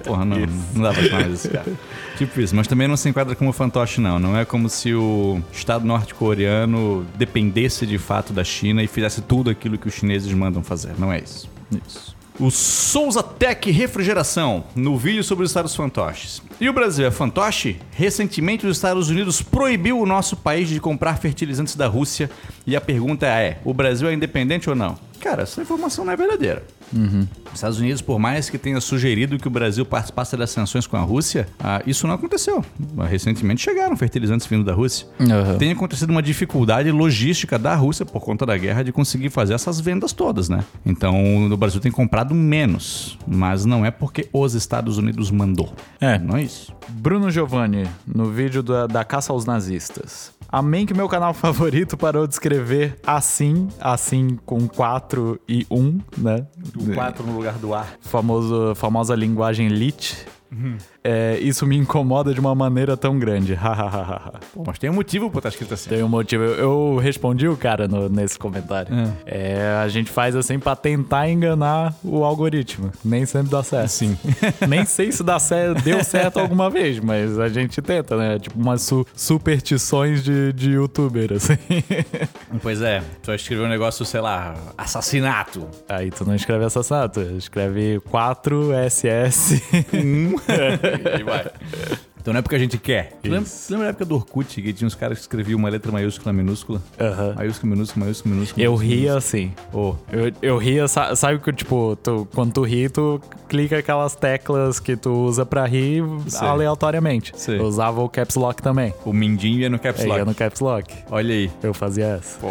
Porra, não, não dá pra chamar esse cara. Tipo isso, mas também não se enquadra como fantoche, não. Não é como se o Estado norte-coreano dependesse de fato da China e fizesse tudo aquilo que os chineses mandam fazer. Não é isso. Isso. O Souza Tech Refrigeração, no vídeo sobre os estados fantoches. E o Brasil é fantoche? Recentemente, os Estados Unidos proibiu o nosso país de comprar fertilizantes da Rússia. E a pergunta é: o Brasil é independente ou não? Cara, essa informação não é verdadeira. Os Estados Unidos, por mais que tenha sugerido que o Brasil participasse das sanções com a Rússia, ah, isso não aconteceu. Recentemente chegaram fertilizantes vindo da Rússia. Aham. Tem acontecido uma dificuldade logística da Rússia por conta da guerra de conseguir fazer essas vendas todas, né? Então o Brasil tem comprado menos, mas não é porque os Estados Unidos mandou. É. Não é isso. Bruno Giovanni, no vídeo da, da caça aos nazistas. Amém que meu canal *laughs* favorito parou de escrever assim, assim com 4 e 1, né? O 4 no lugar do ar. Famoso, famosa linguagem lit. É, isso me incomoda de uma maneira tão grande. *laughs* Pô, mas tem um motivo pra estar escrito assim. Tem um motivo. Eu, eu respondi o cara no- nesse comentário. É, a gente faz assim pra tentar enganar o algoritmo. Nem sempre dá certo. Sim. *laughs* Nem sei se dá certo, deu certo alguma vez, mas a gente tenta, né? Tipo umas su- superstições de, de youtuber, assim. *laughs* Pois é, tu vai escrever um negócio, sei lá, assassinato. Aí tu não escreve assassinato, escreve 4SS. *laughs* e vai. Então não é porque a gente quer. Tu Lembra, lembra da época do Orkut, que tinha uns caras que escreviam uma letra maiúscula, minúscula? Aham. Maiúscula, minúscula, maiúscula, minúscula. Eu minúscula, ria assim. Oh, Eu, eu ria, sa- sabe que, tipo, tu- quando tu ri, tu clica aquelas teclas que tu usa pra rir Sei. aleatoriamente. Sei. Eu usava o Caps Lock também. o mindinho ia no caps lock. ia no Caps Lock. Olha aí. Eu fazia essa. Pô.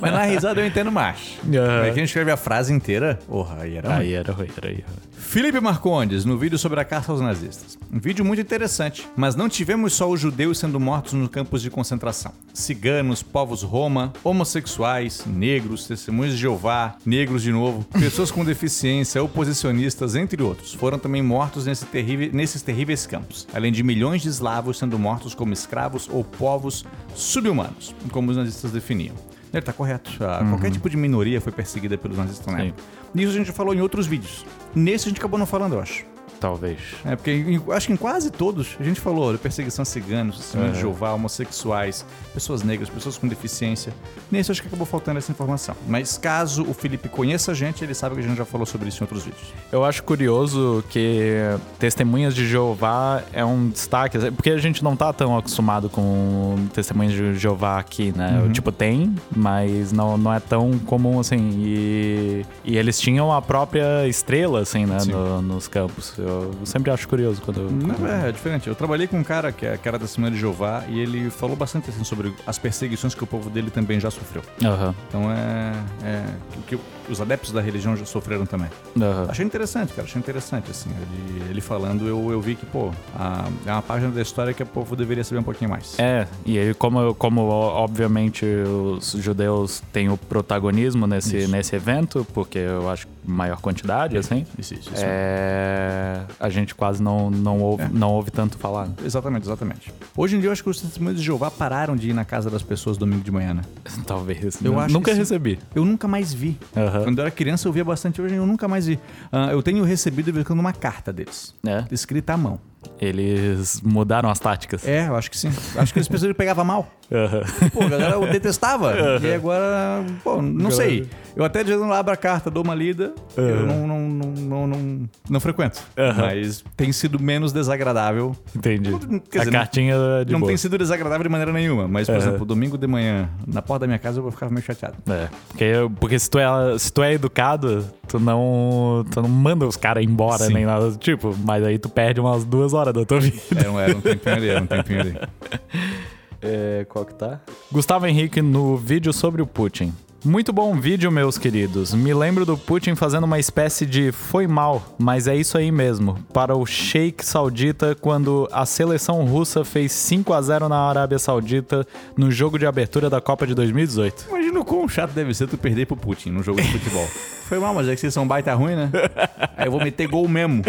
Mas na risada eu entendo mais. *laughs* Aham. Mas quem escreve a frase inteira, porra, aí era ruim. Aí era ruim, era ruim. Felipe Marcondes, no vídeo sobre a caça aos nazistas. Um vídeo muito interessante, mas não tivemos só os judeus sendo mortos nos campos de concentração. Ciganos, povos roma, homossexuais, negros, testemunhos de Jeová, negros de novo, *laughs* pessoas com deficiência, oposicionistas, entre outros, foram também mortos nesse terrível- nesses terríveis campos, além de milhões de eslavos sendo mortos como escravos ou povos subhumanos, como os nazistas definiam. Ele tá correto. Ah, Qualquer tipo de minoria foi perseguida pelos nazistas na época. Nisso a gente falou em outros vídeos. Nesse a gente acabou não falando, eu acho. Talvez. É, porque em- acho que em quase todos a gente falou de perseguição a ciganos, testemunhos de. Jeová, homossexuais, pessoas negras, pessoas com deficiência. Nesse acho que acabou faltando essa informação. Mas caso o Felipe conheça a gente, ele sabe que a gente já falou sobre isso em outros vídeos. Eu acho curioso que Testemunhas de Jeová é um destaque, porque a gente não tá tão acostumado com Testemunhas de Jeová aqui, né? Uhum. Tipo, tem, mas não, não é tão comum assim. E, e eles tinham a própria estrela, assim, né? No- nos campos. Eu sempre acho curioso quando. Não, quando- é, é diferente. Eu trabalhei com um cara que, é, que era da Semana de Jeová e ele falou bastante assim, sobre as perseguições que o povo dele também já sofreu. Aham, Então é. é que, que os adeptos da religião já sofreram também. aham. Achei interessante, cara. Achei interessante, assim. Ele, ele falando, eu, eu vi que, pô, a- é uma página da história que o povo deveria saber um pouquinho mais. É, e aí como, como obviamente os judeus têm o protagonismo nesse, Isso. nesse evento, porque eu acho que maior quantidade, assim, Isso, isso, isso. é, a gente quase não, não, ouve, É. não ouve tanto falar. né? Exatamente, exatamente. Hoje em dia eu acho que os testemunhos de Jeová pararam de ir na casa das pessoas domingo de manhã, né? *laughs* Talvez. Eu acho Nunca recebi. Eu nunca mais vi. Aham. Quando eu era criança eu via bastante, hoje eu nunca mais vi. Ah, eu tenho recebido uma carta deles, É, escrita à mão. eles mudaram as táticas. É, eu acho que sim. Acho que eles pensaram que pegava mal. Aham. Pô, a galera eu *laughs* detestava. E agora, pô, não sei. Eu até de vez em quando abro a carta, dou uma lida. Eu não, não, não, não, não, não frequento. Mas tem sido menos desagradável. Entendi. Quer a dizer, cartinha de não boa. tem sido desagradável de maneira nenhuma. Mas, por exemplo, domingo de manhã, na porta da minha casa, eu vou ficar meio chateado. É, porque, porque se, tu é, se tu é educado, tu não, tu não manda os caras embora Sim. nem nada do tipo, mas aí tu perde umas duas horas da tua *laughs* vida. Um, era um tempinho ali, era um tempinho ali. *laughs* É, qual que tá? Gustavo Henrique no vídeo sobre o Putin. Muito bom vídeo, meus queridos. Me lembro do Putin fazendo uma espécie de foi mal, mas é isso aí mesmo. Para o Sheikh Saudita quando a seleção russa fez 5 a 0 na Arábia Saudita no jogo de abertura da Copa de 2018. Imagina o quão chato deve ser tu perder pro Putin num jogo de futebol. *laughs* Foi mal, mas é que vocês são baita ruim, né? *laughs* Aí eu vou meter gol mesmo. *laughs*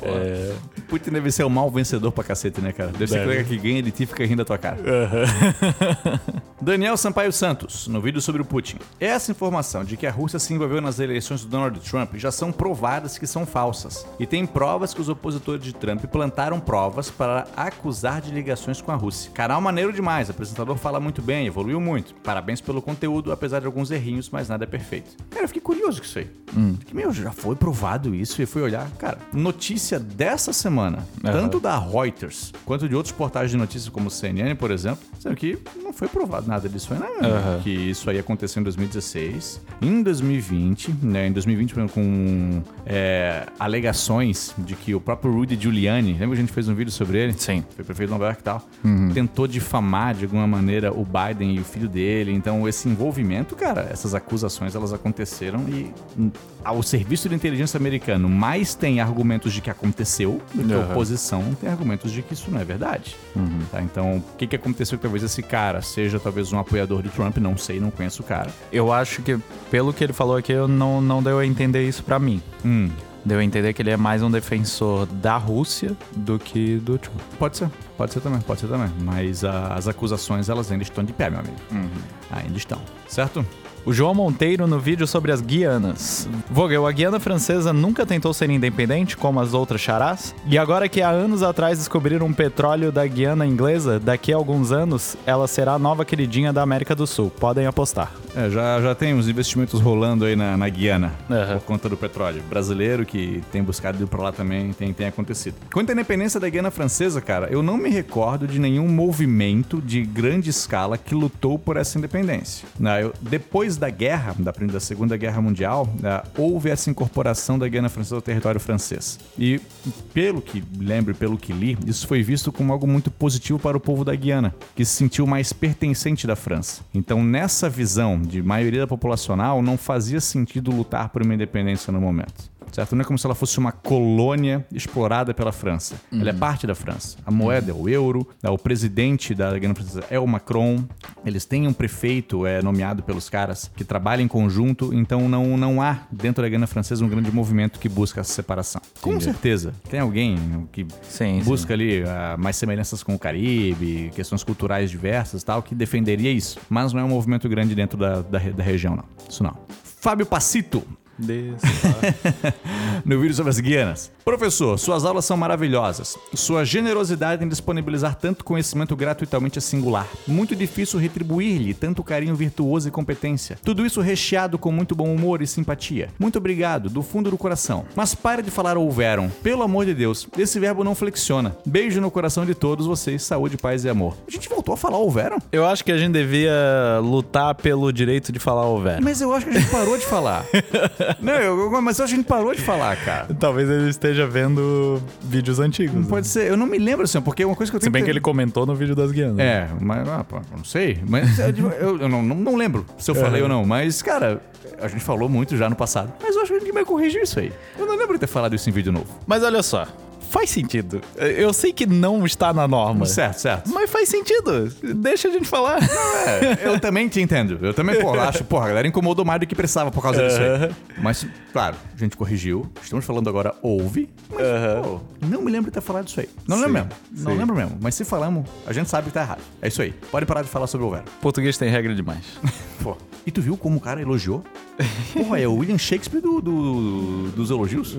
é... Putin deve ser o mal vencedor pra cacete, né, cara? Deve ser Deve. colega que ganha, ele te fica rindo da tua cara. *laughs* Daniel Sampaio Santos, no vídeo sobre o Putin. Essa informação de que a Rússia se envolveu nas eleições do Donald Trump já são provadas que são falsas. E tem provas que os opositores de Trump plantaram provas para acusar de ligações com a Rússia. Canal maneiro demais, o apresentador fala muito bem, evoluiu muito. Parabéns pelo conteúdo, apesar de alguns errinhos, mas nada é perfeito. Cara, eu fiquei curioso com isso aí. Que, meu, já foi provado isso e fui olhar. Cara, notícia dessa semana, Aham. tanto da Reuters quanto de outros portais de notícias como o CNN, por exemplo, dizendo que não foi provado nada disso aí, né? Aham. Que isso aí aconteceu em 2016. Em 2020, né? Em 2020, por exemplo, com é, alegações de que o próprio Rudy Giuliani, lembra que a gente fez um vídeo sobre ele? Sim. Foi prefeito de Nova York e tal. Tentou difamar de alguma maneira o Biden e o filho dele. Então, esse envolvimento, cara, essas acusações, elas aconteceram e hum, o serviço de inteligência americano mais tem argumentos de que aconteceu do que a oposição tem argumentos de que isso não é verdade. Tá? Então, o que, que aconteceu que talvez esse cara seja talvez um apoiador de Trump? Não sei, não conheço o cara. Eu acho que, pelo que ele falou aqui, eu não, não deu a entender isso pra mim. Hum, Deu a entender que ele é mais um defensor da Rússia do que do Trump. pode ser, pode ser também, pode ser também. Mas ah, as acusações, elas ainda estão de pé, meu amigo. Ainda estão, certo? O João Monteiro no vídeo sobre as Guianas. Vogel, a Guiana francesa nunca tentou ser independente, como as outras charás? E agora que há anos atrás descobriram um petróleo da Guiana inglesa, daqui a alguns anos ela será a nova queridinha da América do Sul. Podem apostar. É, já, já tem uns investimentos rolando aí na, na Guiana Aham. por conta do petróleo. Brasileiro que tem buscado ir pra lá também tem, tem acontecido. Quanto à independência da Guiana Francesa, cara, eu não me recordo de nenhum movimento de grande escala que lutou por essa independência. Não, eu- depois da guerra, da, Segunda Guerra Mundial, ah, houve essa incorporação da Guiana Francesa ao território francês. E pelo que lembro e pelo que li, isso foi visto como algo muito positivo para o povo da Guiana, que se sentiu mais pertencente da França. Então, nessa visão de maioria populacional, não fazia sentido lutar por uma independência no momento. Certo? Não é como se ela fosse uma colônia explorada pela França. Ela é parte da França. A moeda é o euro, né? o presidente da Guiana Francesa é o Macron. Eles têm um prefeito é, nomeado pelos caras que trabalha em conjunto, então não, não há dentro da Guiana Francesa um grande movimento que busca essa separação. Com Entendi. certeza. Tem alguém que Sim, busca ali ah, mais semelhanças com o Caribe, questões culturais diversas e tal, que defenderia isso. Mas não é um movimento grande dentro da, da, da região, não. Isso não. Fábio Pacito, *laughs* no vídeo sobre as Guianas. Professor, suas aulas são maravilhosas. Sua generosidade em disponibilizar tanto conhecimento gratuitamente é singular. Muito difícil retribuir-lhe tanto carinho virtuoso e competência. Tudo isso recheado com muito bom humor e simpatia. Muito obrigado, do fundo do coração. Mas pare de falar houveram. Pelo amor de Deus, esse verbo não flexiona. Beijo no coração de todos vocês, saúde, paz e amor. A gente voltou a falar houveram? Eu acho que a gente devia lutar pelo direito de falar houver. Mas eu acho que a gente parou de falar. *laughs* não, eu- mas eu acho que a gente parou de falar, cara. Talvez ele esteja vendo vídeos antigos. né? Pode ser, eu não me lembro assim, porque é uma coisa que eu Se tenho bem que ele comentou no vídeo das Guianas. É, mas ah, pô, não sei. Mas eu, eu- eu não, não, não lembro se eu falei ou não. Mas, cara, a gente falou muito já no passado. Mas eu acho que a gente vai corrigir isso aí. Eu não lembro de ter falado isso em vídeo novo. Mas olha só, faz sentido. Eu sei que não está na norma. Certo, certo. Mas faz sentido. Deixa a gente falar. É, eu também te entendo. Eu também, pô, acho, porra, a galera incomodou mais do que precisava por causa disso aí. Mas, claro, a gente corrigiu. Estamos falando agora ouve. Mas, pô, não me lembro de ter falado isso aí. Não Sim, lembro mesmo. Não sim. lembro mesmo. Mas se falamos, a gente sabe que tá errado. É isso aí. Pode parar de falar sobre o Vera. Português tem regra demais. *laughs* Pô. E tu viu como o cara elogiou? Porra, é o William Shakespeare do, do- dos elogios?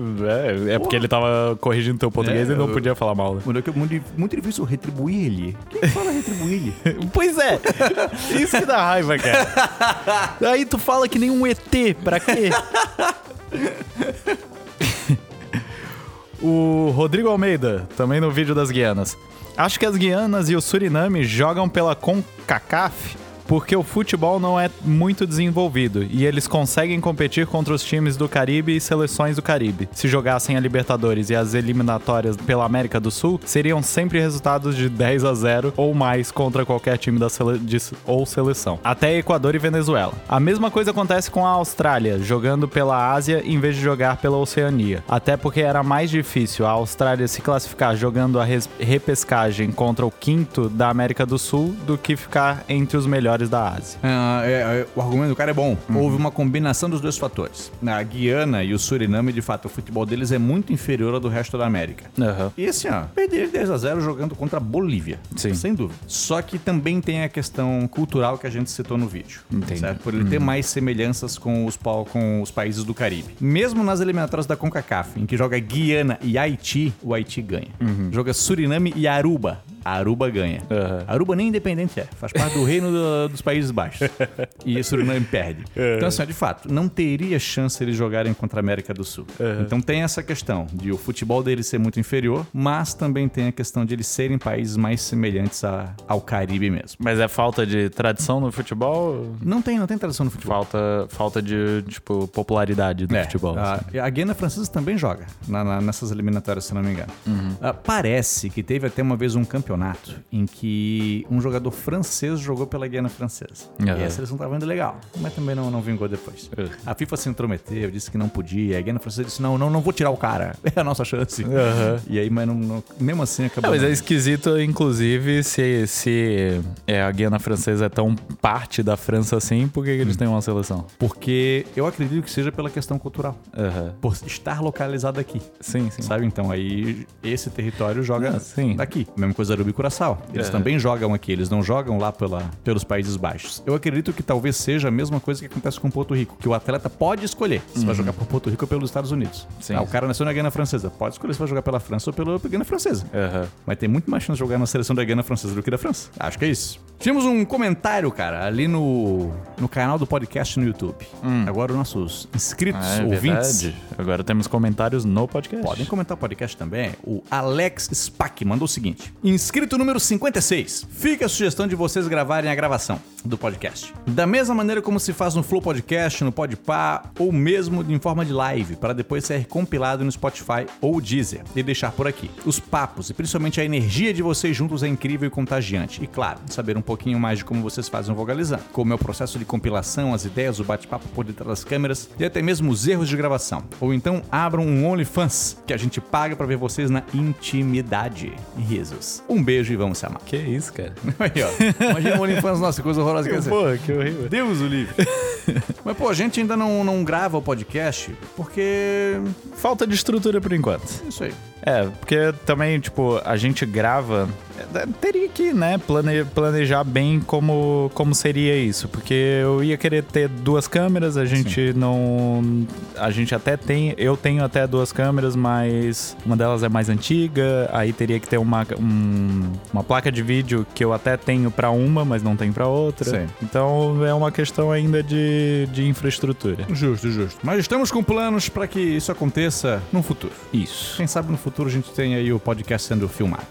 É, é porque ele tava corrigindo teu português É, e não podia falar mal. né? Mano, é é muito, muito difícil retribuir ele. Quem fala retribuir ele? *laughs* Pois é, *laughs* isso que dá raiva, cara. *laughs* Aí tu fala que nem um ET, pra quê? o Rodrigo Almeida, também no vídeo das Guianas. Acho que as Guianas e o Suriname jogam pela CONCACAF porque o futebol não é muito desenvolvido e eles conseguem competir contra os times do Caribe e seleções do Caribe. Se jogassem a Libertadores e as eliminatórias pela América do Sul, seriam sempre resultados de 10 a 0 ou mais contra qualquer time da sele de- ou seleção. Até Equador e Venezuela. A mesma coisa acontece com a Austrália, jogando pela Ásia em vez de jogar pela Oceania. Até porque era mais difícil a Austrália se classificar jogando a repescagem contra o quinto da América do Sul do que ficar entre os melhores da Ásia. Ah, é, é, o argumento do cara é bom. Houve uma combinação dos dois fatores. A Guiana e o Suriname, de fato, o futebol deles é muito inferior ao do resto da América. Aham. E assim, ó, perderam 10 a 0 jogando contra a Bolívia. Sim. Sem dúvida. Só que também tem a questão cultural que a gente citou no vídeo. Entendi. Certo? Por ele ter mais semelhanças com os, com os países do Caribe. Mesmo nas eliminatórias da CONCACAF, em que joga Guiana e Haiti, o Haiti ganha. Joga Suriname e Aruba. Aruba ganha. Aham. Aruba nem independente é. Faz parte do reino do- dos Países Baixos. *laughs* e Suriname perde. Então, assim, de fato, não teria chance eles jogarem contra a América do Sul. Então tem essa questão de o futebol deles ser muito inferior, mas também tem a questão de eles serem países mais semelhantes a- ao Caribe mesmo. Mas é falta de tradição no futebol? Não tem, não tem tradição no futebol. Falta, falta de, tipo, popularidade do É, futebol. A, assim. a Guiana Francesa também joga na- na- nessas eliminatórias, se não me engano. Uhum. Ah, parece que teve até uma vez um campeonato em que um jogador francês jogou pela Guiana Francesa. E Aham. a seleção tava indo legal, mas também não, não vingou depois. Uhum. A FIFA se intrometeu, disse que não podia. A Guiana Francesa disse: não, não, não vou tirar o cara. *laughs* É a nossa chance. Aham. E aí, mas não, não- mesmo assim acabou. É, mas é esquisito, inclusive, se, se é, a Guiana Francesa é tão parte da França assim, por que, que Hum. eles têm uma seleção? Porque eu acredito que seja pela questão cultural. Por estar localizado aqui. Sim, sim. Sabe? Então aí esse território joga Ah, daqui. Mesma coisa do E Curaçao. Eles É. também jogam aqui, eles não jogam lá pela, pelos Países Baixos. Eu acredito que talvez seja a mesma coisa que acontece com Porto Rico, que o atleta pode escolher se vai jogar por Porto Rico ou pelos Estados Unidos. Uhum. Sim. Ah, o cara nasceu na Guiana Francesa, pode escolher se vai jogar pela França ou pela Guiana Francesa. Aham. Mas tem muito mais chance de jogar na seleção da Guiana Francesa do que da França. Acho que é isso. Tínhamos um comentário, cara, ali no, no canal do podcast no YouTube. Agora os nossos inscritos, Ah, é ouvintes, verdade. Agora temos comentários no podcast. podem comentar o podcast também. O Alex Spack mandou o seguinte: Inscrito número 56. Fica a sugestão de vocês gravarem a gravação do podcast. Da mesma maneira como se faz no Flow Podcast, no Podpah ou mesmo em forma de live, para depois ser compilado no Spotify ou Deezer e deixar por aqui. Os papos e principalmente a energia de vocês juntos é incrível e contagiante. E claro, saber um pouquinho mais de como vocês fazem o Vogalizando, como é o processo de compilação, as ideias, o bate-papo por detrás das câmeras e até mesmo os erros de gravação. Ou então abram um OnlyFans, que a gente paga pra ver vocês na intimidade. Risos. Um beijo e vamos se amar. Que isso, cara? *laughs* Aí, ó. Imagina o OnlyFans, nossa, que coisa horrorosa que é Pô, que horrível. Deus o livre. *laughs* Mas, pô, a gente ainda não, não grava o podcast porque. Falta de estrutura por enquanto. é Isso aí. É, porque também, tipo, a gente grava. É, Teria que, né, plane- planejar bem como, como seria isso. Porque eu ia querer ter duas câmeras, a gente não. A gente até tem. Eu tenho até duas câmeras, mas uma delas é mais antiga. Aí teria que ter uma, um- uma placa de vídeo que eu até tenho pra uma, mas não tenho pra outra. Sim. Então é uma questão ainda de, de infraestrutura. Justo, justo. Mas estamos com planos pra que isso aconteça no futuro. Isso. Quem sabe no futuro a gente tem aí o podcast sendo filmado.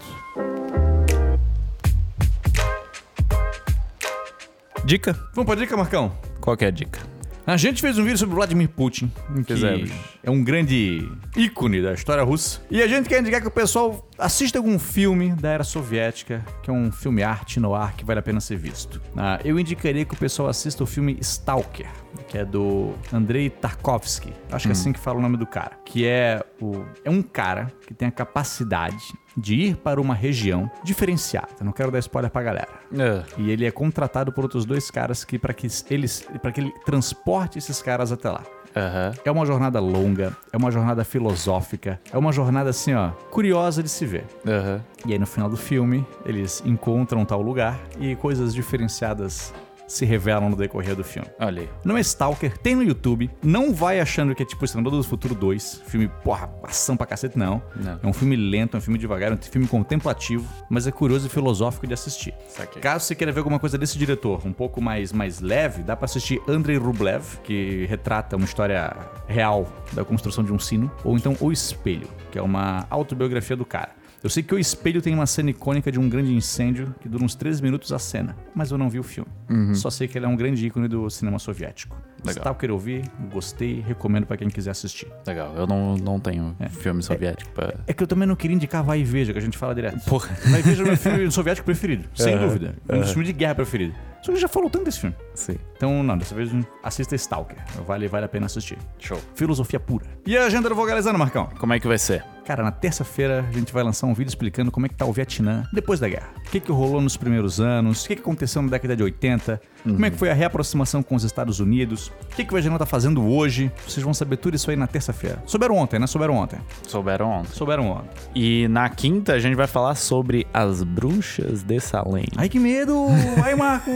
Dica? Vamos pra dica, Marcão? Qual que é a dica? A gente fez um vídeo sobre Vladimir Putin, que Fizemos. é um grande ícone da história russa. E a gente quer indicar que o pessoal assista algum filme da era soviética, que é um filme arte no ar que vale a pena ser visto. Ah, eu indicaria que o pessoal assista o filme Stalker, que é do Andrei Tarkovsky. Acho que é assim que fala o nome do cara. Que é o é um cara que tem a capacidade de ir para uma região diferenciada. Não quero dar spoiler pra galera. É. E ele é contratado por outros dois caras que para que eles para que ele transporte esses caras até lá. Aham. É uma jornada longa, é uma jornada filosófica, é uma jornada assim, ó, curiosa de se ver. Aham. E aí no final do filme, eles encontram tal lugar e coisas diferenciadas se revelam no decorrer do filme. Olha aí. Não é Stalker, tem no YouTube. Não vai achando que é tipo Exterminador do Futuro 2. Filme, porra, ação pra cacete, não. Não. É um filme lento, é um filme devagar, é um filme contemplativo, mas é curioso e filosófico de assistir. Saquei. Caso você queira ver alguma coisa desse diretor, um pouco mais, mais leve, dá pra assistir Andrei Rublev, que retrata uma história real da construção de um sino. Ou então O Espelho, que é uma autobiografia do cara. Eu sei que O Espelho tem uma cena icônica de um grande incêndio que dura uns 13 minutos a cena, mas eu não vi o filme. Só sei que ele é um grande ícone do cinema soviético. Legal. Stalker eu vi, gostei, recomendo pra quem quiser assistir. Legal, eu não, não tenho filme soviético pra. É que eu também não queria indicar Vai e Veja, que a gente fala direto. Porra. Vai e Veja é o meu filme soviético preferido, sem Aham, dúvida. Um dos filmes de guerra preferido. Só que já falou tanto desse filme. Sim. Então, não, dessa vez assista Stalker. Vale, vale a pena assistir. Show. Filosofia pura. E a agenda do Vogalizando, Marcão? Como é que vai ser? Cara, na terça-feira a gente vai lançar um vídeo explicando como é que tá o Vietnã depois da guerra. O que, que rolou nos primeiros anos, o que, que aconteceu na década de 80, como é que foi a reaproximação com os Estados Unidos, o que, que o Vietnã tá fazendo hoje. Vocês vão saber tudo isso aí na terça-feira. Souberam ontem, né? Souberam ontem. Souberam ontem. Souberam ontem. E na quinta a gente vai falar sobre as bruxas de Salem. Ai, que medo! Ai, *laughs* Marco!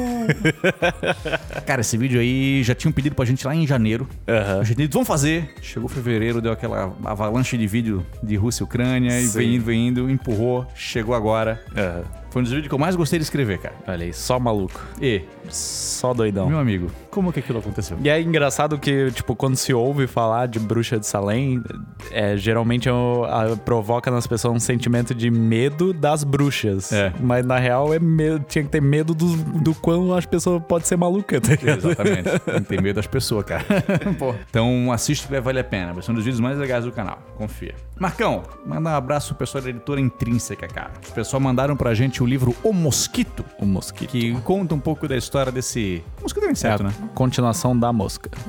Cara, esse vídeo aí já tinham pedido pra gente lá em janeiro. Aham. A gente disse, vamos fazer. Chegou fevereiro, deu aquela avalanche de vídeo de Rússia e Ucrânia, e Sim. vem indo, vem indo, empurrou, chegou agora. Aham. Foi um dos vídeos que eu mais gostei de escrever, cara. Olha aí, só maluco. E, Só doidão. meu amigo, como que aquilo aconteceu? E é engraçado que, tipo, quando se ouve falar de bruxa de Salem, é, geralmente é o- a- provoca nas pessoas um sentimento de medo das bruxas. É. Mas na real é medo, tinha que ter medo do, do quão as pessoas podem ser malucas, tá ligado? Exatamente. *laughs* Tem que ter medo das pessoas, cara. *laughs* Então assiste que vai valer a pena. Vai ser um dos vídeos mais legais do canal. Confia. Marcão, manda um abraço pro pessoal da editora Intrínseca, cara. Os pessoal mandaram pra gente o livro O Mosquito, O mosquito. que conta um pouco da história desse. Mosquito é um É inseto, a né? Continuação da mosca. *laughs*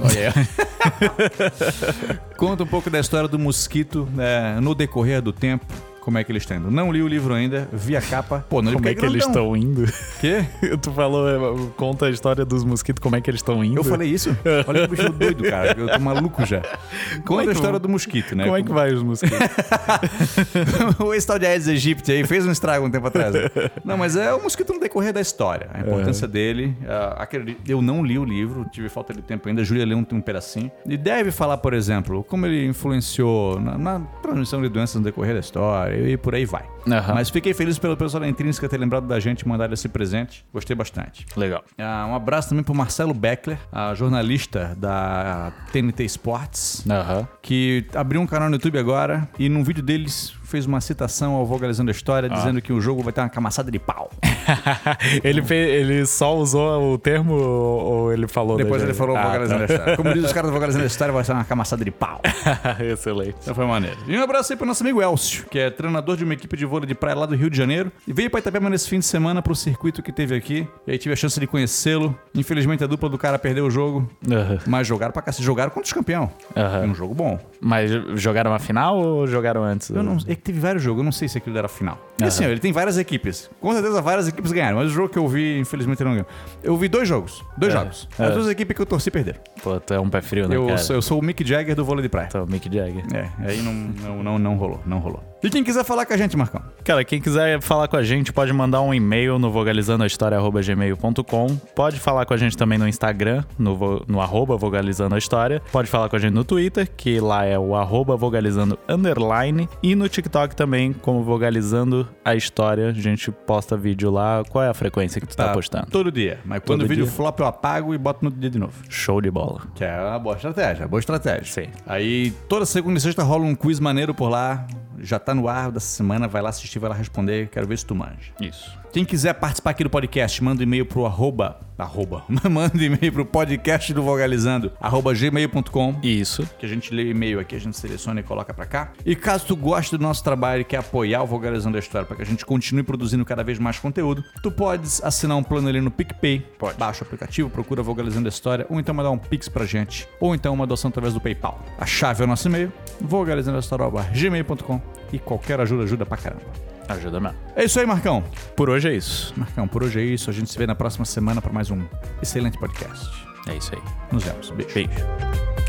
Conta um pouco da história do mosquito né, no decorrer do tempo. Como é que eles estão indo. Não li o livro ainda, vi a capa. Pô, não li Como é que eles estão indo? Quê? *laughs* tu falou, é, conta a história dos mosquitos, como é que eles estão indo? Eu falei isso? Olha que bicho doido, cara. Eu tô maluco já. *laughs* Conta é que a história do mosquito, né? Como é que vai os mosquitos? *laughs* o esse tal de Aedes aegypti aí fez um estrago um tempo atrás. né? Não, mas é o mosquito no decorrer da história. A importância dele. ah, aquele- eu não li o livro, tive falta de tempo ainda. A Júlia leu um, um pedacinho. E deve falar, por exemplo, como ele influenciou na, na transmissão de doenças no decorrer da história e por aí vai. Aham. Mas fiquei feliz pelo pessoal da Intrínseca ter lembrado da gente e mandado esse presente. Gostei bastante. Legal. Ah, um abraço também pro Marcelo Beckler, jornalista da TNT Sports Aham. que abriu um canal no YouTube agora e num vídeo deles fez uma citação ao Vogalizando a História, Ah. dizendo que o jogo vai ter uma camaçada de pau. *laughs* ele, fe- ele só usou o termo ou ele falou Depois ele falou Ah, Vogalizando tá. a História. Como diz os *laughs* caras do Vogalizando a História, vai ser uma camaçada de pau. *laughs* Excelente. Então foi maneiro. E um abraço aí pro nosso amigo Elcio, que é treinador de uma equipe de vôlei de praia lá do Rio de Janeiro. E veio pra Itapema nesse fim de semana pro circuito que teve aqui. E aí tive a chance de conhecê-lo. Infelizmente a dupla do cara perdeu o jogo. Aham. Mas jogaram pra cacete. Jogaram contra os campeão. Aham. É um jogo bom. Mas jogaram a final ou jogaram antes? Eu não, é que teve vários jogos, eu não sei se aquilo era final. E assim, ele tem várias equipes. Com certeza várias equipes ganharam, mas o jogo que eu vi, infelizmente, não ganhou. Eu vi dois jogos. Dois É. jogos. As É. duas equipes que eu torci perderam. Pô, tu é um pé frio, né, Eu cara? sou, eu sou o Mick Jagger do vôlei de praia. Tu é o Mick Jagger. É, aí não, não, não, não rolou, não rolou. E quem quiser falar com a gente, Marcão? Cara, quem quiser falar com a gente pode mandar um e-mail no vogalizandoahistoria.gmail.com Pode falar com a gente também no Instagram, no, vo- no arroba vogalizando a história. Pode falar com a gente no Twitter, que lá é o arroba vogalizando underline. E no TikTok também, como vogalizando a história. A gente posta vídeo lá. Qual é a frequência que tu tá, postando? Todo dia. Mas quando Todo o vídeo dia? flop, eu apago e boto no dia de novo. Show de bola. Que é uma boa estratégia, boa estratégia. Sim. Aí toda segunda e sexta rola um quiz maneiro por lá. Já tá no ar dessa semana, vai lá assistir, vai lá responder. Quero ver se tu manja. Isso. Quem quiser participar aqui do podcast, manda um e-mail pro arroba, arroba, *laughs* manda um e-mail pro podcast do Vogalizando, arroba gmail.com, Isso. que a gente lê o e-mail aqui, a gente seleciona e coloca pra cá. E caso tu goste do nosso trabalho e quer apoiar o Vogalizando a História para que a gente continue produzindo cada vez mais conteúdo, tu podes assinar um plano ali no PicPay, Pode. baixa o aplicativo, procura Vogalizando a História, ou então mandar um pix pra gente, ou então uma doação através do PayPal. A chave é o nosso e-mail, vogalizandoahistoria.gmail.com e qualquer ajuda ajuda pra caramba. Ajuda mesmo. É isso aí, Marcão. Por hoje é isso. Marcão, por hoje é isso. A gente se vê na próxima semana para mais um excelente podcast. É isso aí. Nos vemos. Beijo. Beijo.